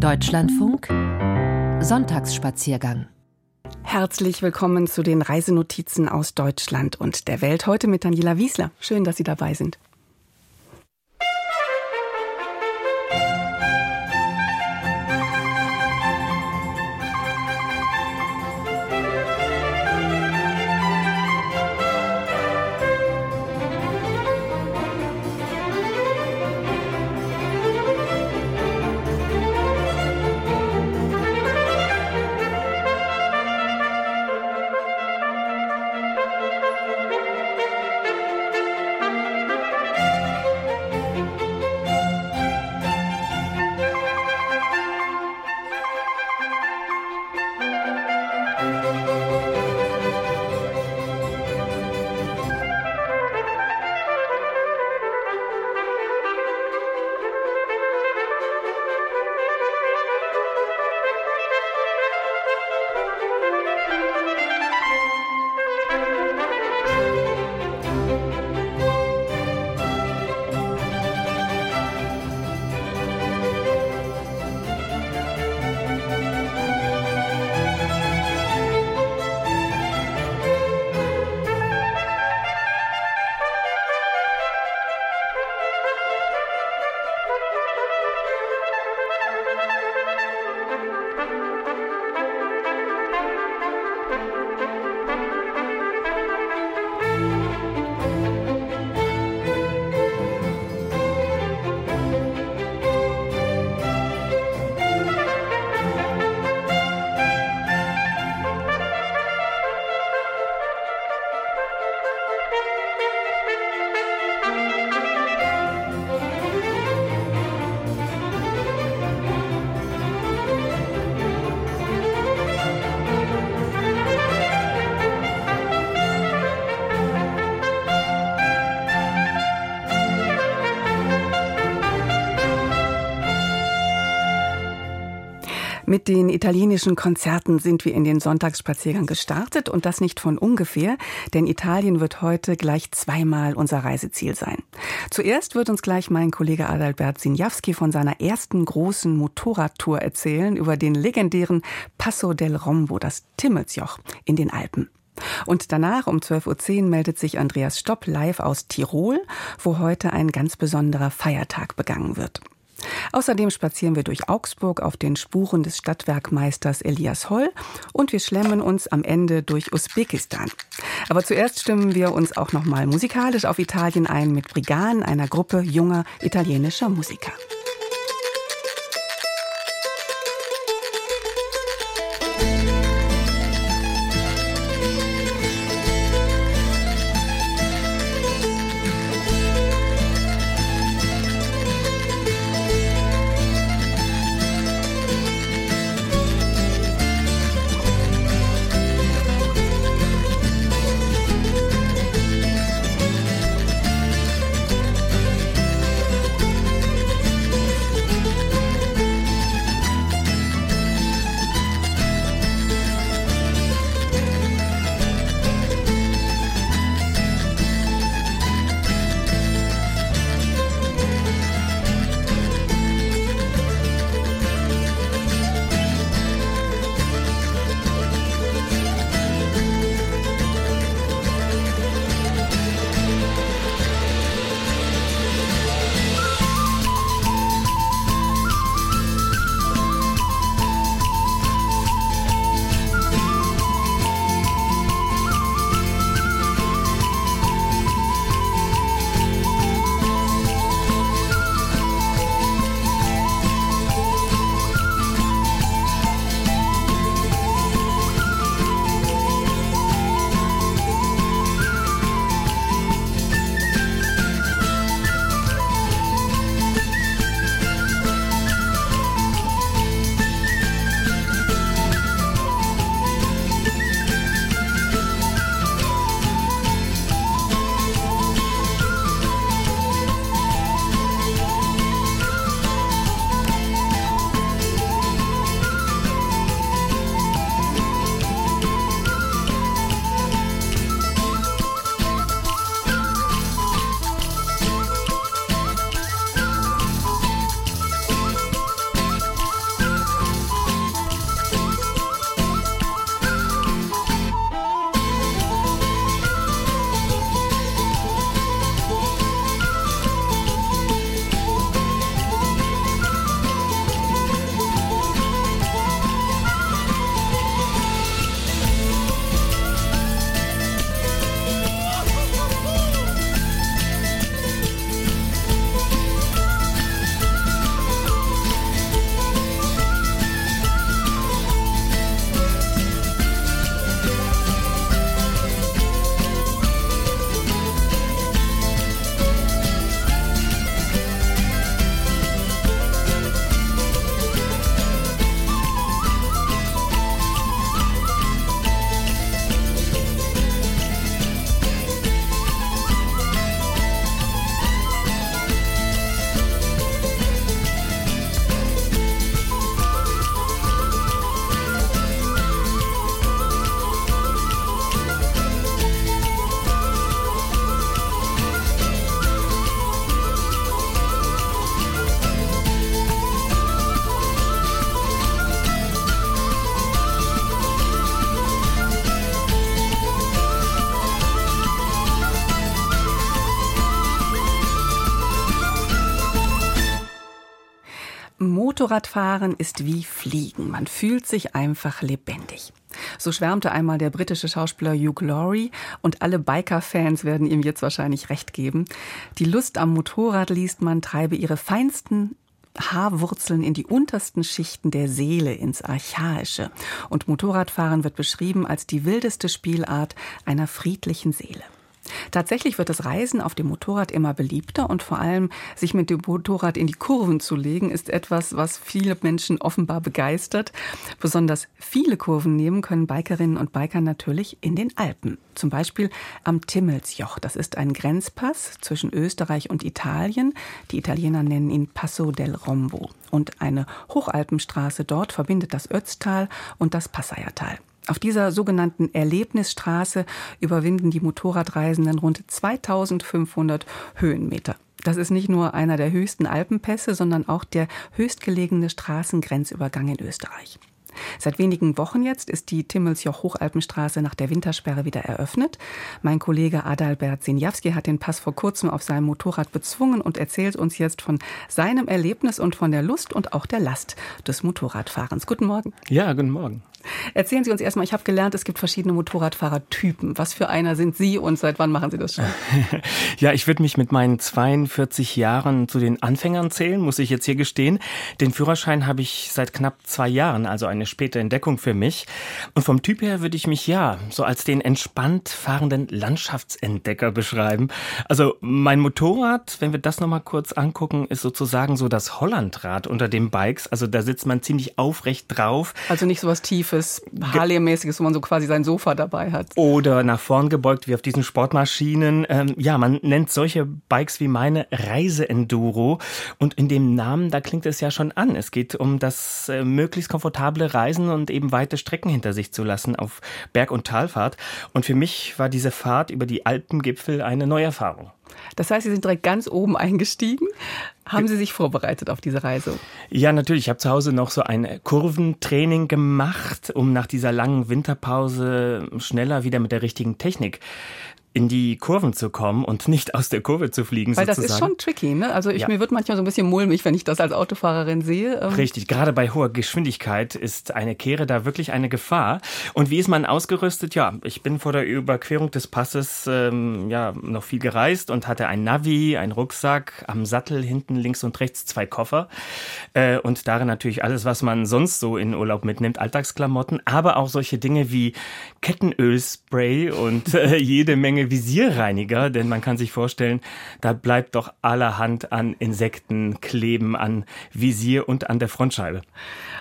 Deutschlandfunk Sonntagsspaziergang Herzlich willkommen zu den Reisenotizen aus Deutschland und der Welt. Heute mit Daniela Wiesler. Schön, dass Sie dabei sind. Mit den italienischen Konzerten sind wir in den Sonntagsspaziergang gestartet und das nicht von ungefähr, denn Italien wird heute gleich zweimal unser Reiseziel sein. Zuerst wird uns gleich mein Kollege Adalbert Sinjawski von seiner ersten großen Motorradtour erzählen über den legendären Passo del Rombo, das Timmelsjoch in den Alpen. Und danach um 12.10 Uhr meldet sich Andreas Stopp live aus Tirol, wo heute ein ganz besonderer Feiertag begangen wird. Außerdem spazieren wir durch Augsburg auf den Spuren des Stadtwerkmeisters Elias Holl und wir schlemmen uns am Ende durch Usbekistan. Aber zuerst stimmen wir uns auch noch mal musikalisch auf Italien ein mit Brigan, einer Gruppe junger italienischer Musiker. Motorradfahren ist wie Fliegen. Man fühlt sich einfach lebendig. So schwärmte einmal der britische Schauspieler Hugh Laurie und alle Biker-Fans werden ihm jetzt wahrscheinlich recht geben. Die Lust am Motorrad, liest man, treibe ihre feinsten Haarwurzeln in die untersten Schichten der Seele, ins Archaische. Und Motorradfahren wird beschrieben als die wildeste Spielart einer friedlichen Seele. Tatsächlich wird das Reisen auf dem Motorrad immer beliebter und vor allem sich mit dem Motorrad in die Kurven zu legen, ist etwas, was viele Menschen offenbar begeistert. Besonders viele Kurven nehmen können Bikerinnen und Biker natürlich in den Alpen. Zum Beispiel am Timmelsjoch. Das ist ein Grenzpass zwischen Österreich und Italien. Die Italiener nennen ihn Passo del Rombo. Und eine Hochalpenstraße dort verbindet das Ötztal und das Passaiertal. Auf dieser sogenannten Erlebnisstraße überwinden die Motorradreisenden rund 2500 Höhenmeter. Das ist nicht nur einer der höchsten Alpenpässe, sondern auch der höchstgelegene Straßengrenzübergang in Österreich. Seit wenigen Wochen jetzt ist die Timmelsjoch-Hochalpenstraße nach der Wintersperre wieder eröffnet. Mein Kollege Adalbert Sinjawski hat den Pass vor kurzem auf seinem Motorrad bezwungen und erzählt uns jetzt von seinem Erlebnis und von der Lust und auch der Last des Motorradfahrens. Guten Morgen. Ja, guten Morgen. Erzählen Sie uns erstmal, ich habe gelernt, es gibt verschiedene Motorradfahrertypen. Was für einer sind Sie und seit wann machen Sie das schon? ja, ich würde mich mit meinen 42 Jahren zu den Anfängern zählen, muss ich jetzt hier gestehen. Den Führerschein habe ich seit knapp zwei Jahren, also eine späte Entdeckung für mich. Und vom Typ her würde ich mich ja so als den entspannt fahrenden Landschaftsentdecker beschreiben. Also mein Motorrad, wenn wir das nochmal kurz angucken, ist sozusagen so das Hollandrad unter den Bikes. Also da sitzt man ziemlich aufrecht drauf. Also nicht so was tief tiefes, Harley-mäßiges, wo man so quasi sein Sofa dabei hat. Oder nach vorn gebeugt wie auf diesen Sportmaschinen. Ähm, ja, man nennt solche Bikes wie meine Reiseenduro. Und in dem Namen, da klingt es ja schon an. Es geht um das äh, möglichst komfortable Reisen und eben weite Strecken hinter sich zu lassen auf Berg- und Talfahrt. Und für mich war diese Fahrt über die Alpengipfel eine Neuerfahrung. Das heißt, Sie sind direkt ganz oben eingestiegen. Haben Sie sich vorbereitet auf diese Reise? Ja, natürlich. Ich habe zu Hause noch so ein Kurventraining gemacht, um nach dieser langen Winterpause schneller wieder mit der richtigen Technik in die Kurven zu kommen und nicht aus der Kurve zu fliegen. Weil sozusagen. das ist schon tricky, ne? Also ich, ja. mir wird manchmal so ein bisschen mulmig, wenn ich das als Autofahrerin sehe. Ähm. Richtig, gerade bei hoher Geschwindigkeit ist eine Kehre da wirklich eine Gefahr. Und wie ist man ausgerüstet? Ja, ich bin vor der Überquerung des Passes ähm, ja noch viel gereist und hatte ein Navi, einen Rucksack, am Sattel hinten links und rechts zwei Koffer äh, und darin natürlich alles, was man sonst so in Urlaub mitnimmt, Alltagsklamotten, aber auch solche Dinge wie Kettenölspray und äh, jede Menge Menge Visierreiniger, denn man kann sich vorstellen, da bleibt doch allerhand an Insekten kleben an Visier und an der Frontscheibe.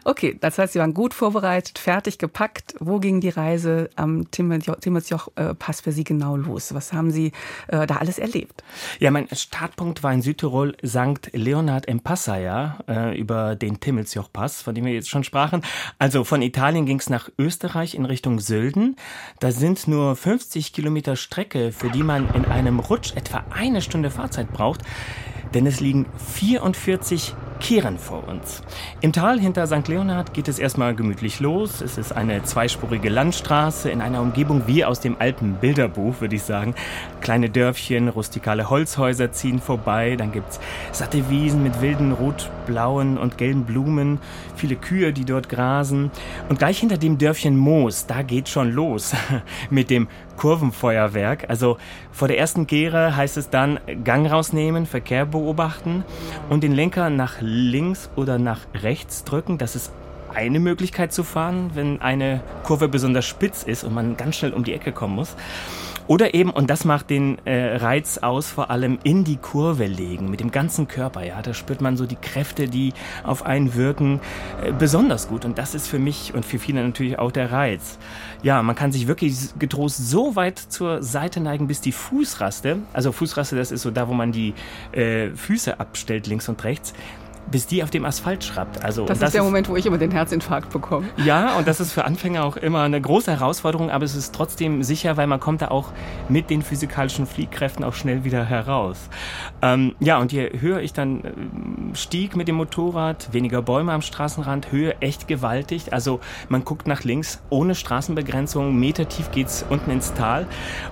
Okay, das heißt, Sie waren gut vorbereitet, fertig gepackt. Wo ging die Reise am Timmelsjoch-Pass für Sie genau los? Was haben Sie äh, da alles erlebt? Ja, mein Startpunkt war in Südtirol St. Leonhard im Passaia äh, über den Timmelsjoch-Pass, von dem wir jetzt schon sprachen. Also von Italien ging es nach Österreich in Richtung Sölden. Da sind nur 50 Kilometer Strecke, für die man in einem Rutsch etwa eine Stunde Fahrzeit braucht denn es liegen 44 Kehren vor uns. Im Tal hinter St. Leonhard geht es erstmal gemütlich los. Es ist eine zweispurige Landstraße in einer Umgebung wie aus dem alten Bilderbuch, würde ich sagen. Kleine Dörfchen, rustikale Holzhäuser ziehen vorbei. Dann gibt's satte Wiesen mit wilden rot, blauen und gelben Blumen. Viele Kühe, die dort grasen. Und gleich hinter dem Dörfchen Moos, da geht schon los mit dem Kurvenfeuerwerk. Also vor der ersten Gere heißt es dann Gang rausnehmen, Verkehr beobachten und den Lenker nach links oder nach rechts drücken. Das ist eine Möglichkeit zu fahren, wenn eine Kurve besonders spitz ist und man ganz schnell um die Ecke kommen muss. Oder eben, und das macht den äh, Reiz aus, vor allem in die Kurve legen, mit dem ganzen Körper. Ja, da spürt man so die Kräfte, die auf einen wirken, äh, besonders gut. Und das ist für mich und für viele natürlich auch der Reiz. Ja, man kann sich wirklich getrost so weit zur Seite neigen, bis die Fußraste, also Fußraste, das ist so da, wo man die äh, Füße abstellt, links und rechts, bis die auf dem Asphalt schraubt. Also, das, das ist der ist, Moment, wo ich immer den Herzinfarkt bekomme. Ja, und das ist für Anfänger auch immer eine große Herausforderung, aber es ist trotzdem sicher, weil man kommt da auch mit den physikalischen Fliehkräften auch schnell wieder heraus. Ähm, ja, und je höher ich dann äh, stieg mit dem Motorrad, weniger Bäume am Straßenrand, Höhe echt gewaltig. Also man guckt nach links, ohne Straßenbegrenzung, metertief geht's unten ins Tal.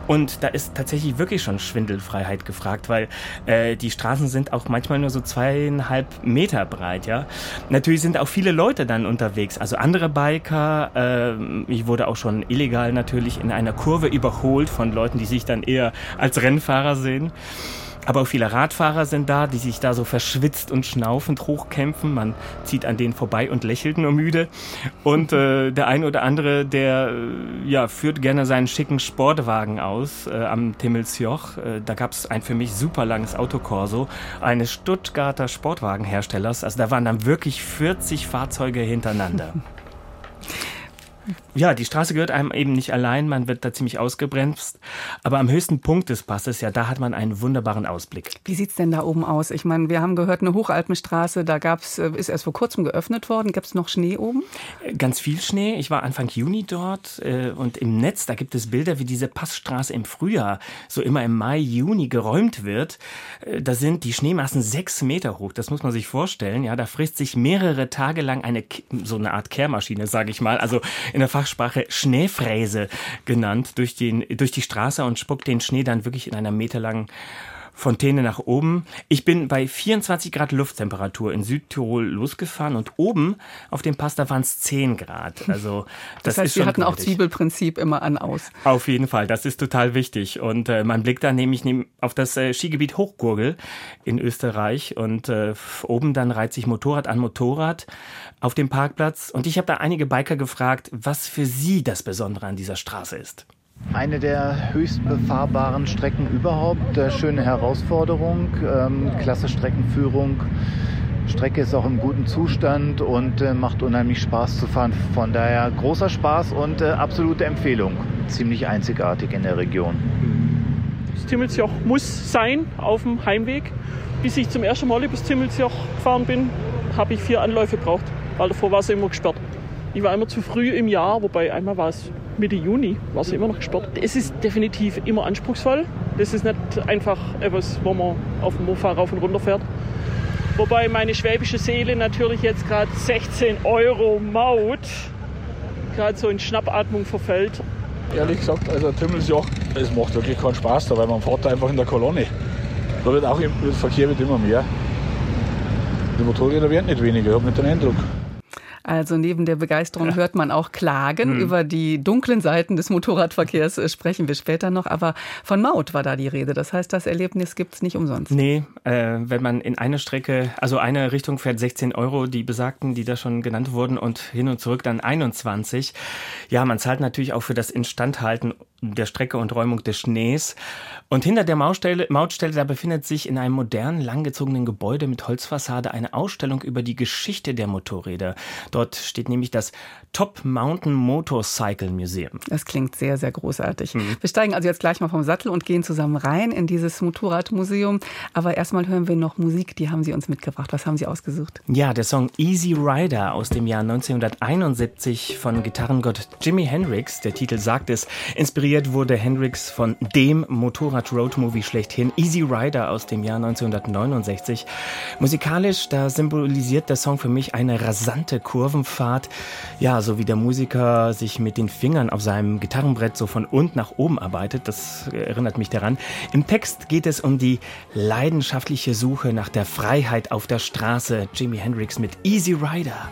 Und da ist tatsächlich wirklich schon Schwindelfreiheit gefragt, weil äh, die Straßen sind auch manchmal nur so zweieinhalb Meter Meter breit, ja. Natürlich sind auch viele Leute dann unterwegs, also andere Biker. Äh, ich wurde auch schon illegal natürlich in einer Kurve überholt von Leuten, die sich dann eher als Rennfahrer sehen. Aber auch viele Radfahrer sind da, die sich da so verschwitzt und schnaufend hochkämpfen. Man zieht an denen vorbei und lächelt nur müde. Und äh, der eine oder andere, der äh, ja, führt gerne seinen schicken Sportwagen aus äh, am Timmelsjoch. Äh, da gab es ein für mich super langes Autokorso eines Stuttgarter Sportwagenherstellers. Also da waren dann wirklich 40 Fahrzeuge hintereinander. Ja, die Straße gehört einem eben nicht allein, man wird da ziemlich ausgebremst. Aber am höchsten Punkt des Passes, ja, da hat man einen wunderbaren Ausblick. Wie sieht's denn da oben aus? Ich meine, wir haben gehört, eine Hochalpenstraße, da gab's, äh, ist erst vor kurzem geöffnet worden. Gibt's noch Schnee oben? Äh, ganz viel Schnee. Ich war Anfang Juni dort äh, und im Netz, da gibt es Bilder, wie diese Passstraße im Frühjahr, so immer im Mai, Juni geräumt wird. da sind die Schneemassen sechs Meter hoch. Das muss man sich vorstellen. Ja, da frisst sich mehrere Tage lang eine, so eine Art Kehrmaschine, sage ich mal. Also in der Fachsprache Schneefräse genannt, durch, den, durch die Straße und spuckt den Schnee dann wirklich in einer meterlangen Fontäne nach oben. Ich bin bei 24 Grad Lufttemperatur in Südtirol losgefahren und oben auf dem Pass, da waren es 10 Grad. Also das, das heißt, ist wir hatten auch Zwiebelprinzip immer an aus. Auf jeden Fall, das ist total wichtig. Und äh, man blickt dann nämlich auf das äh, Skigebiet Hochgurgel in Österreich und äh, oben dann reiht sich Motorrad an Motorrad auf dem Parkplatz. Und ich habe da einige Biker gefragt, was für sie das Besondere an dieser Straße ist. Eine der höchst befahrbaren Strecken überhaupt. Äh, schöne Herausforderung, ähm, klasse Streckenführung. Strecke ist auch im guten Zustand und äh, macht unheimlich Spaß zu fahren. Von daher großer Spaß und äh, absolute Empfehlung. Ziemlich einzigartig in der Region. Das Timmelsjoch muss sein auf dem Heimweg. Bis ich zum ersten Mal übers Timmelsjoch gefahren bin, habe ich vier Anläufe gebraucht, weil davor war es immer gesperrt. Ich war immer zu früh im Jahr, wobei einmal war es Mitte Juni, war es immer noch gesperrt. Es ist definitiv immer anspruchsvoll. Das ist nicht einfach etwas, wo man auf dem Mofa rauf und runter fährt. Wobei meine schwäbische Seele natürlich jetzt gerade 16 Euro Maut gerade so in Schnappatmung verfällt. Ehrlich gesagt, also Tümmelsjoch, es macht wirklich keinen Spaß da, weil man fährt da einfach in der Kolonne. Da wird auch der Verkehr wird immer mehr. Die Motorräder werden nicht weniger, ich habe nicht den Eindruck. Also neben der Begeisterung hört man auch Klagen. Hm. Über die dunklen Seiten des Motorradverkehrs äh, sprechen wir später noch. Aber von Maut war da die Rede. Das heißt, das Erlebnis gibt es nicht umsonst. Nee, äh, wenn man in eine Strecke, also eine Richtung fährt 16 Euro, die besagten, die da schon genannt wurden, und hin und zurück dann 21. Ja, man zahlt natürlich auch für das Instandhalten der Strecke und Räumung des Schnees. Und hinter der Mautstelle, Mautstelle, da befindet sich in einem modernen, langgezogenen Gebäude mit Holzfassade eine Ausstellung über die Geschichte der Motorräder. Dort steht nämlich das Top Mountain Motorcycle Museum. Das klingt sehr, sehr großartig. Mhm. Wir steigen also jetzt gleich mal vom Sattel und gehen zusammen rein in dieses Motorradmuseum. Aber erstmal hören wir noch Musik, die haben Sie uns mitgebracht. Was haben Sie ausgesucht? Ja, der Song Easy Rider aus dem Jahr 1971 von Gitarrengott Jimi Hendrix. Der Titel sagt es, inspiriert wurde Hendrix von dem Motorrad-Road-Movie schlechthin Easy Rider aus dem Jahr 1969. Musikalisch, da symbolisiert der Song für mich eine rasante Kurvenfahrt. Ja, so wie der Musiker sich mit den Fingern auf seinem Gitarrenbrett so von unten nach oben arbeitet. Das erinnert mich daran. Im Text geht es um die leidenschaftliche Suche nach der Freiheit auf der Straße. Jimi Hendrix mit Easy Rider.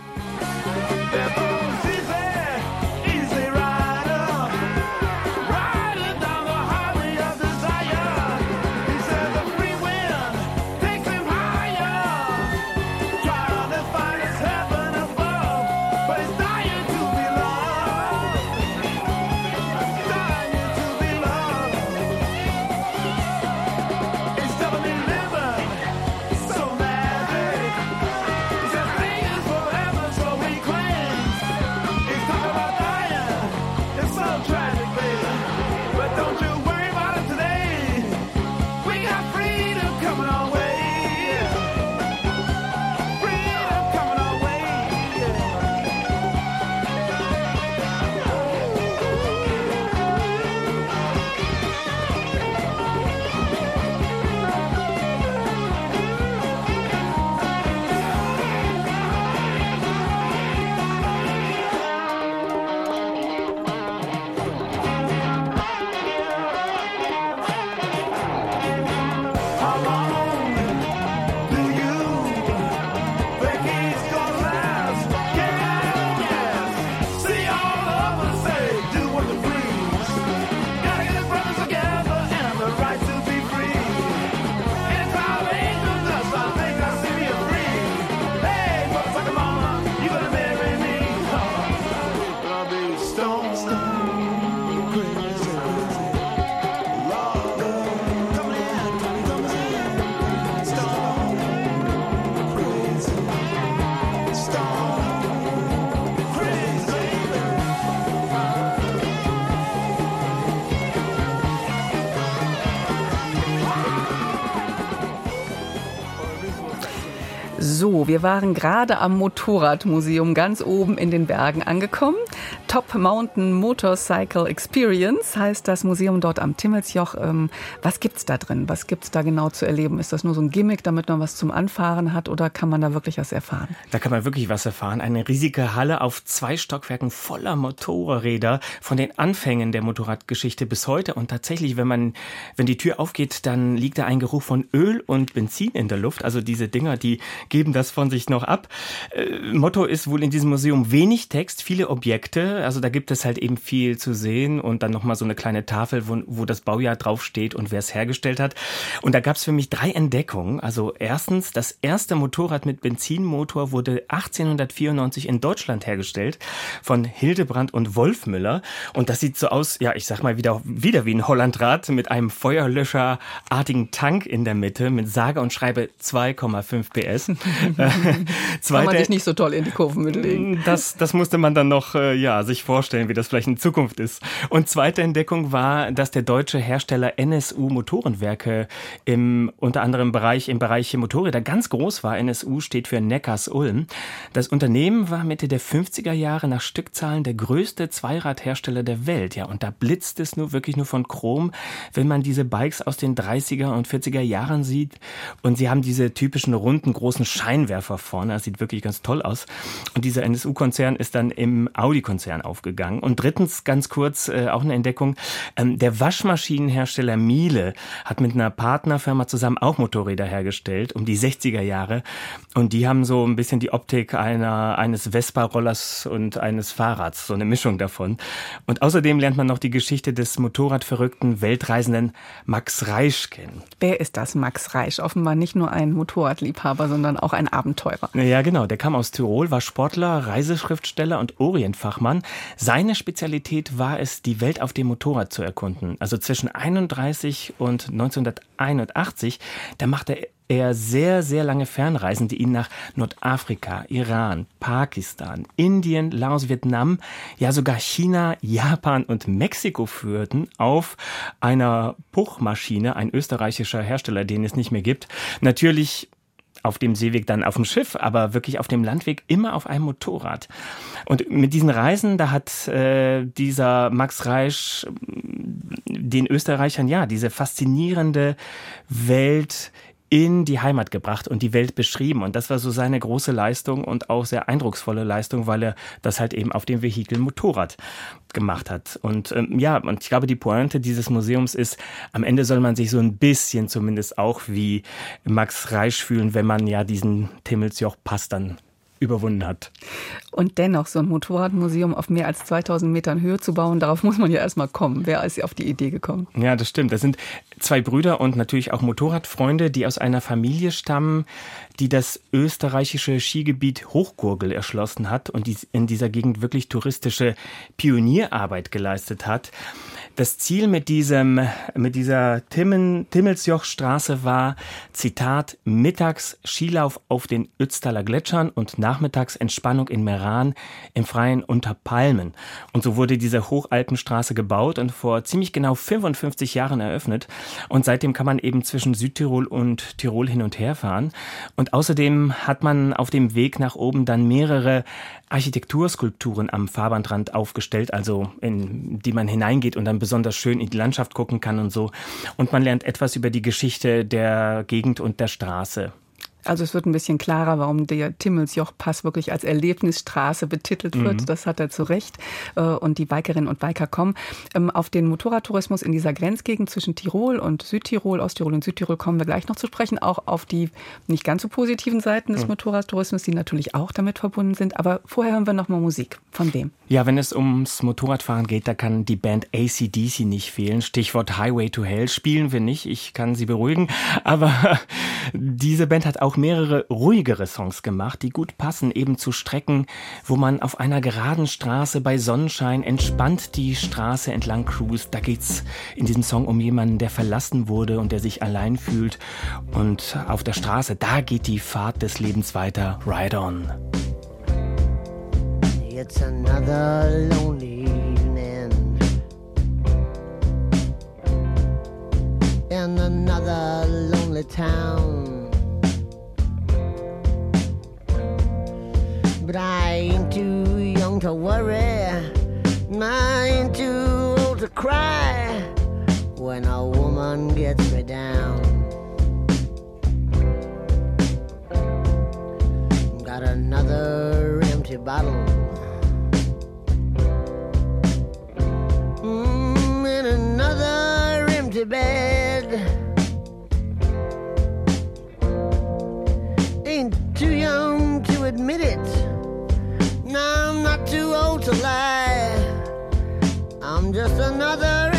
So, wir waren gerade am Motorradmuseum ganz oben in den Bergen angekommen. Top Mountain Motorcycle Experience heißt das Museum dort am Timmelsjoch. Ähm, was gibt's da drin? Was gibt's da genau zu erleben? Ist das nur so ein Gimmick, damit man was zum Anfahren hat oder kann man da wirklich was erfahren? Da kann man wirklich was erfahren. Eine riesige Halle auf zwei Stockwerken voller Motorräder von den Anfängen der Motorradgeschichte bis heute. Und tatsächlich, wenn man, wenn die Tür aufgeht, dann liegt da ein Geruch von Öl und Benzin in der Luft. Also diese Dinger, die geben das von sich noch ab. Äh, Motto ist wohl in diesem Museum wenig Text, viele Objekte. Also da gibt es halt eben viel zu sehen und dann nochmal so eine kleine Tafel, wo, wo das Baujahr draufsteht und wer es hergestellt hat. Und da gab es für mich drei Entdeckungen. Also erstens, das erste Motorrad mit Benzinmotor wurde 1894 in Deutschland hergestellt von Hildebrand und Wolfmüller. Und das sieht so aus, ja, ich sag mal wieder, wieder wie ein Hollandrad mit einem Feuerlöscherartigen Tank in der Mitte mit sage und schreibe 2,5 PS. Kann man sich nicht so toll in die Kurven mitlegen. Das, das musste man dann noch äh, ja, sich vorstellen, wie das vielleicht in Zukunft ist. Und zweite Entdeckung war, dass der deutsche Hersteller NSU Motorenwerke im unter anderem Bereich im Bereich Motorräder ganz groß war. NSU steht für Neckars Ulm. Das Unternehmen war Mitte der 50er Jahre nach Stückzahlen der größte Zweiradhersteller der Welt. Ja, und da blitzt es nur wirklich nur von Chrom, wenn man diese Bikes aus den 30er und 40er Jahren sieht. Und sie haben diese typischen runden großen Scheinwerfer vorne. Das sieht wirklich ganz toll aus. Und dieser NSU-Konzern ist dann im Audi-Konzern aufgegangen. Und drittens, ganz kurz, äh, auch eine Entdeckung. Ähm, der Waschmaschinenhersteller Miele hat mit einer Partnerfirma zusammen auch Motorräder hergestellt, um die 60er Jahre. Und die haben so ein bisschen die Optik einer, eines Vespa-Rollers und eines Fahrrads, so eine Mischung davon. Und außerdem lernt man noch die Geschichte des Motorradverrückten Weltreisenden Max Reisch kennen. Wer ist das, Max Reisch? Offenbar nicht nur ein Motorradliebhaber, sondern auch ein Abenteurer. Ja, genau. Der kam aus Tirol, war Sportler, Reiseschriftsteller und Orientfachmann. Seine Spezialität war es, die Welt auf dem Motorrad zu erkunden. Also zwischen 31 und 1981, da machte er sehr, sehr lange Fernreisen, die ihn nach Nordafrika, Iran, Pakistan, Indien, Laos, Vietnam, ja sogar China, Japan und Mexiko führten auf einer Puchmaschine, ein österreichischer Hersteller, den es nicht mehr gibt. Natürlich auf dem Seeweg dann auf dem Schiff, aber wirklich auf dem Landweg immer auf einem Motorrad. Und mit diesen Reisen, da hat äh, dieser Max Reisch den Österreichern ja diese faszinierende Welt in die Heimat gebracht und die Welt beschrieben. Und das war so seine große Leistung und auch sehr eindrucksvolle Leistung, weil er das halt eben auf dem Vehikel Motorrad gemacht hat. Und ähm, ja, und ich glaube, die Pointe dieses Museums ist, am Ende soll man sich so ein bisschen zumindest auch wie Max Reisch fühlen, wenn man ja diesen Timmelsjoch-Pass dann überwunden hat. Und dennoch so ein Motorradmuseum auf mehr als 2000 Metern Höhe zu bauen, darauf muss man ja erstmal kommen. Wer ist auf die Idee gekommen? Ja, das stimmt. Das sind zwei Brüder und natürlich auch Motorradfreunde, die aus einer Familie stammen, die das österreichische Skigebiet Hochgurgel erschlossen hat und die in dieser Gegend wirklich touristische Pionierarbeit geleistet hat. Das Ziel mit diesem, mit dieser Timmen, Timmelsjochstraße war, Zitat, mittags Skilauf auf den Ötztaler Gletschern und nachmittags Entspannung in Meran im Freien unter Palmen. Und so wurde diese Hochalpenstraße gebaut und vor ziemlich genau 55 Jahren eröffnet. Und seitdem kann man eben zwischen Südtirol und Tirol hin und her fahren. Und außerdem hat man auf dem Weg nach oben dann mehrere Architekturskulpturen am Fahrbahnrand aufgestellt, also in die man hineingeht und dann besonders schön in die Landschaft gucken kann und so. Und man lernt etwas über die Geschichte der Gegend und der Straße. Also es wird ein bisschen klarer, warum der Timmelsjoch-Pass wirklich als Erlebnisstraße betitelt wird. Mhm. Das hat er zu Recht. Äh, und die Bikerinnen und Biker kommen. Ähm, auf den Motorradtourismus in dieser Grenzgegend zwischen Tirol und Südtirol, Osttirol und Südtirol kommen wir gleich noch zu sprechen. Auch auf die nicht ganz so positiven Seiten des mhm. Motorradtourismus, die natürlich auch damit verbunden sind. Aber vorher hören wir noch mal Musik. Von wem? Ja, wenn es ums Motorradfahren geht, da kann die Band ACDC nicht fehlen. Stichwort Highway to Hell spielen wir nicht. Ich kann Sie beruhigen. Aber diese Band hat auch auch mehrere ruhigere Songs gemacht, die gut passen eben zu Strecken, wo man auf einer geraden Straße bei Sonnenschein entspannt die Straße entlang cruist. Da geht's in diesem Song um jemanden, der verlassen wurde und der sich allein fühlt. Und auf der Straße, da geht die Fahrt des Lebens weiter. Ride on. It's another lonely evening in another lonely town. But I ain't too young to worry. I ain't too old to cry when a woman gets me down. Got another empty bottle. Mm, and another empty bed. Ain't too young to admit it. To lie. I'm just another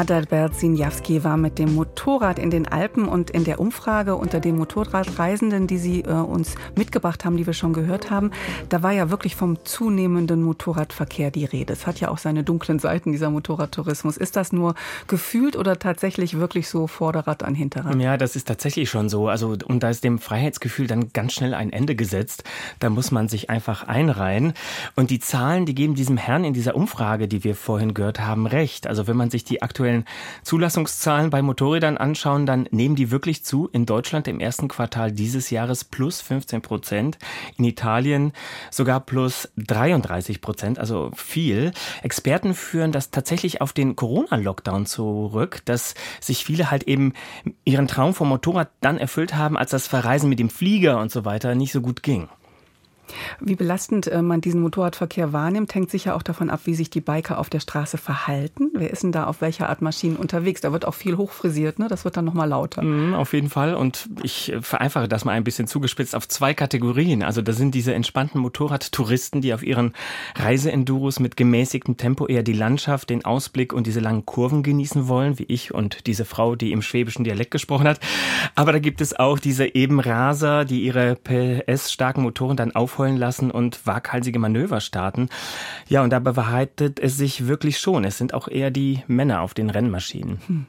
Adalbert Sinjawski war mit dem Motorrad in den Alpen und in der Umfrage unter den Motorradreisenden, die Sie äh, uns mitgebracht haben, die wir schon gehört haben, da war ja wirklich vom zunehmenden Motorradverkehr die Rede. Es hat ja auch seine dunklen Seiten, dieser Motorradtourismus. Ist das nur gefühlt oder tatsächlich wirklich so Vorderrad an Hinterrad? Ja, das ist tatsächlich schon so. Also, und da ist dem Freiheitsgefühl dann ganz schnell ein Ende gesetzt. Da muss man sich einfach einreihen. Und die Zahlen, die geben diesem Herrn in dieser Umfrage, die wir vorhin gehört haben, recht. Also, wenn man sich die aktuellen Zulassungszahlen bei Motorrädern anschauen, dann nehmen die wirklich zu. In Deutschland im ersten Quartal dieses Jahres plus 15 Prozent. In Italien sogar plus 33 Prozent, also viel. Experten führen das tatsächlich auf den Corona-Lockdown zurück, dass sich viele halt eben ihren Traum vom Motorrad dann erfüllt haben, als das Verreisen mit dem Flieger und so weiter nicht so gut ging. Wie belastend äh, man diesen Motorradverkehr wahrnimmt, hängt sicher auch davon ab, wie sich die Biker auf der Straße verhalten. Wer ist denn da auf welcher Art Maschinen unterwegs? Da wird auch viel hochfrisiert, ne? Das wird dann nochmal lauter. Mhm, auf jeden Fall. Und ich vereinfache das mal ein bisschen zugespitzt auf zwei Kategorien. Also da sind diese entspannten Motorradtouristen, die auf ihren Reiseenduros mit gemäßigtem Tempo eher die Landschaft, den Ausblick und diese langen Kurven genießen wollen, wie ich und diese Frau, die im schwäbischen Dialekt gesprochen hat. Aber da gibt es auch diese Ebenraser, die ihre PS-starken Motoren dann aufheulen lassen und waghalsige Manöver starten. Ja, und dabei bewahrheitet es sich wirklich schon. Es sind auch eher die Männer auf den Rennmaschinen. Hm.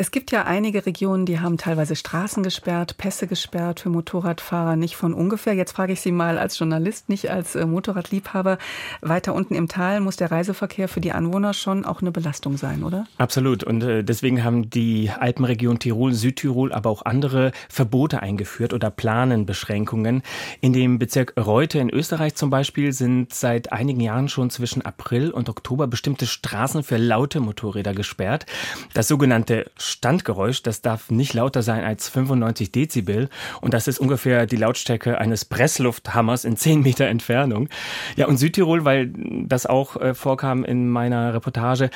Es gibt ja einige Regionen, die haben teilweise Straßen gesperrt, Pässe gesperrt für Motorradfahrer, nicht von ungefähr. Jetzt frage ich Sie mal als Journalist, nicht als äh, Motorradliebhaber. Weiter unten im Tal muss der Reiseverkehr für die Anwohner schon auch eine Belastung sein, oder? Absolut. Und äh, deswegen haben die Alpenregion Tirol, Südtirol, aber auch andere Verbote eingeführt oder planen Beschränkungen. In dem Bezirk Reute in Österreich zum Beispiel sind seit einigen Jahren schon zwischen April und Oktober bestimmte Straßen für laute Motorräder gesperrt. Das sogenannte Standgeräusch, das darf nicht lauter sein als 95 Dezibel und das ist ungefähr die Lautstärke eines Presslufthammers in 10 Meter Entfernung. Ja, und Südtirol, weil das auch äh, vorkam in meiner Reportage,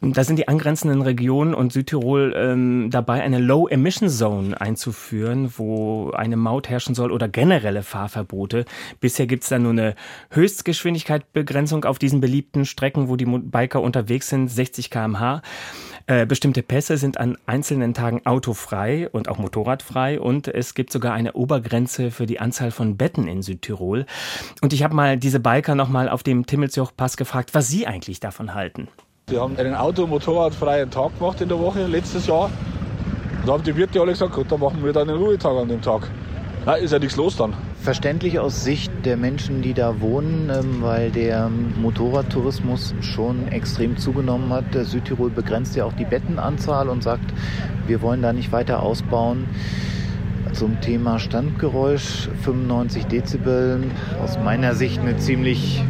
da sind die angrenzenden Regionen und Südtirol ähm, dabei, eine Low-Emission Zone einzuführen, wo eine Maut herrschen soll oder generelle Fahrverbote. Bisher gibt es da nur eine Höchstgeschwindigkeitsbegrenzung auf diesen beliebten Strecken, wo die Biker unterwegs sind, 60 km/h. Äh, bestimmte Pässe sind an einzelnen Tagen autofrei und auch motorradfrei und es gibt sogar eine Obergrenze für die Anzahl von Betten in Südtirol. Und ich habe mal diese Biker nochmal auf dem Timmelsjoch-Pass gefragt, was sie eigentlich davon halten. Wir haben einen Auto- und Motorradfreien Tag gemacht in der Woche letztes Jahr. Da haben die Wirte alle gesagt, gut, dann machen wir dann einen Ruhetag an dem Tag. Na, ist ja nichts los dann. Verständlich aus Sicht der Menschen, die da wohnen, ähm, weil der Motorradtourismus schon extrem zugenommen hat. Der Südtirol begrenzt ja auch die Bettenanzahl und sagt, wir wollen da nicht weiter ausbauen. Zum Thema Standgeräusch 95 Dezibel, aus meiner Sicht eine ziemlich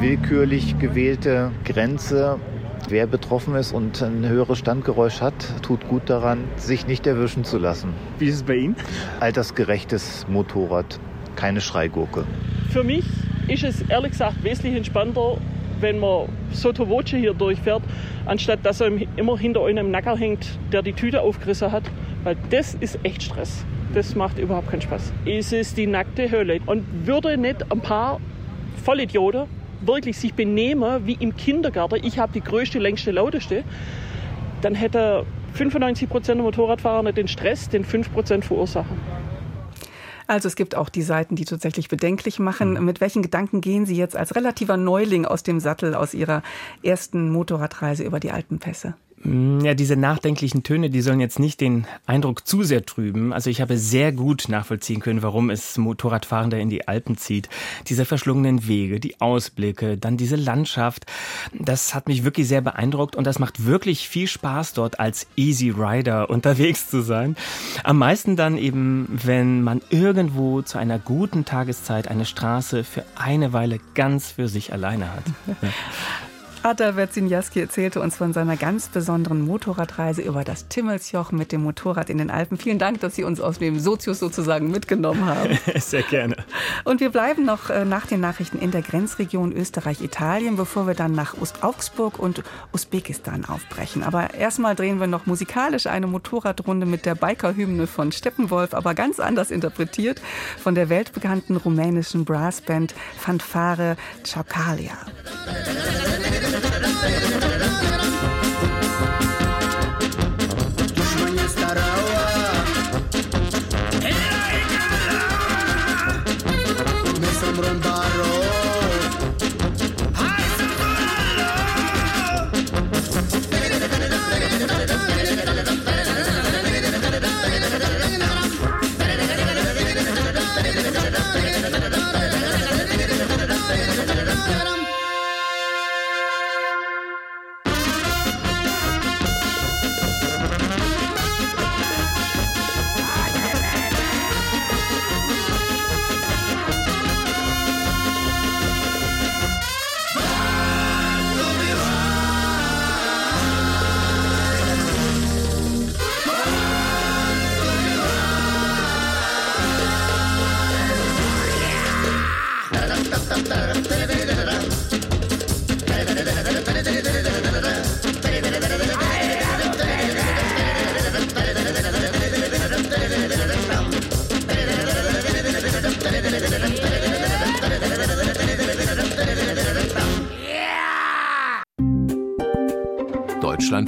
willkürlich gewählte Grenze. Wer betroffen ist und ein höheres Standgeräusch hat, tut gut daran, sich nicht erwischen zu lassen. Wie ist es bei Ihnen? Altersgerechtes Motorrad, keine Schreigurke. Für mich ist es ehrlich gesagt wesentlich entspannter, wenn man Soto Voce hier durchfährt, anstatt dass er immer hinter einem Nacker hängt, der die Tüte aufgerissen hat. Weil das ist echt Stress. Das macht überhaupt keinen Spaß. Es ist die nackte Hölle. Und würde nicht ein paar Vollidioten wirklich sich benehmen wie im Kindergarten, ich habe die größte, längste, lauteste, dann hätte 95 Prozent der Motorradfahrer nicht den Stress, den 5 Prozent verursachen. Also es gibt auch die Seiten, die tatsächlich bedenklich machen. Mhm. Mit welchen Gedanken gehen Sie jetzt als relativer Neuling aus dem Sattel aus Ihrer ersten Motorradreise über die Alpenpässe? Mm, ja, diese nachdenklichen Töne, die sollen jetzt nicht den Eindruck zu sehr trüben. Also ich habe sehr gut nachvollziehen können, warum es Motorradfahrende in die Alpen zieht. Diese verschlungenen Wege, die Ausblicke, dann diese Landschaft. Das hat mich wirklich sehr beeindruckt und das macht wirklich viel Spaß dort als Easy Rider unterwegs zu sein. Am meisten dann eben, wenn man irgendwo zu einer guten Tageszeit eine Straße für eine Weile ganz für sich alleine hat. Ja. Ada Werzinjaski erzählte uns von seiner ganz besonderen Motorradreise über das Timmelsjoch mit dem Motorrad in den Alpen. Vielen Dank, dass Sie uns aus dem Sozius sozusagen mitgenommen haben. Sehr gerne. Und wir bleiben noch äh, nach den Nachrichten in der Grenzregion Österreich-Italien, bevor wir dann nach Ost-Augsburg und Usbekistan aufbrechen. Aber erstmal drehen wir noch musikalisch eine Motorradrunde mit der Biker-Hymne von Steppenwolf, aber ganz anders interpretiert von der weltbekannten rumänischen Brassband Fanfare Chaucalia. No hay.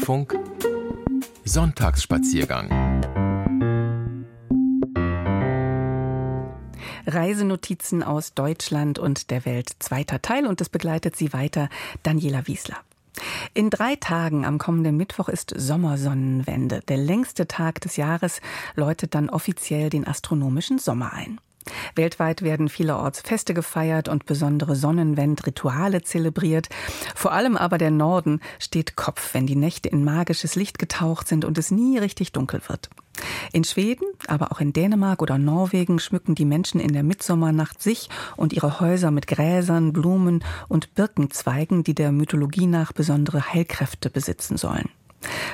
Deutschlandfunk Sonntagsspaziergang Reisenotizen aus Deutschland und der Welt. Zweiter Teil und es begleitet sie weiter Daniela Wiesler. In drei Tagen am kommenden Mittwoch ist Sommersonnenwende. Der längste Tag des Jahres läutet dann offiziell den astronomischen Sommer ein. Weltweit werden vielerorts Feste gefeiert und besondere Sonnenwendrituale zelebriert. Vor allem aber der Norden steht Kopf, wenn die Nächte in magisches Licht getaucht sind und es nie richtig dunkel wird. In Schweden, aber auch in Dänemark oder Norwegen schmücken die Menschen in der Mitsommernacht sich und ihre Häuser mit Gräsern, Blumen und Birkenzweigen, die der Mythologie nach besondere Heilkräfte besitzen sollen.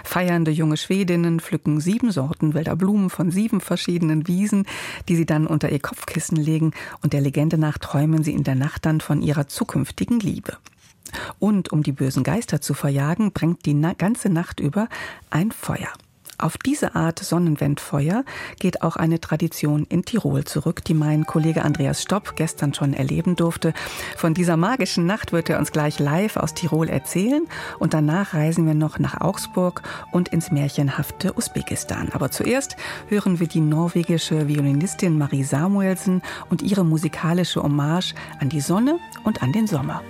Feiernde junge Schwedinnen pflücken sieben Sorten wilder Blumen von sieben verschiedenen Wiesen, die sie dann unter ihr Kopfkissen legen und der Legende nach träumen sie in der Nacht dann von ihrer zukünftigen Liebe. Und um die bösen Geister zu verjagen, bringt die ganze Nacht über ein Feuer. Auf diese Art Sonnenwendfeuer geht auch eine Tradition in Tirol zurück, die mein Kollege Andreas Stopp gestern schon erleben durfte. Von dieser magischen Nacht wird er uns gleich live aus Tirol erzählen und danach reisen wir noch nach Augsburg und ins märchenhafte Usbekistan. Aber zuerst hören wir die norwegische Violinistin Marie Samuelsen und ihre musikalische Hommage an die Sonne und an den Sommer.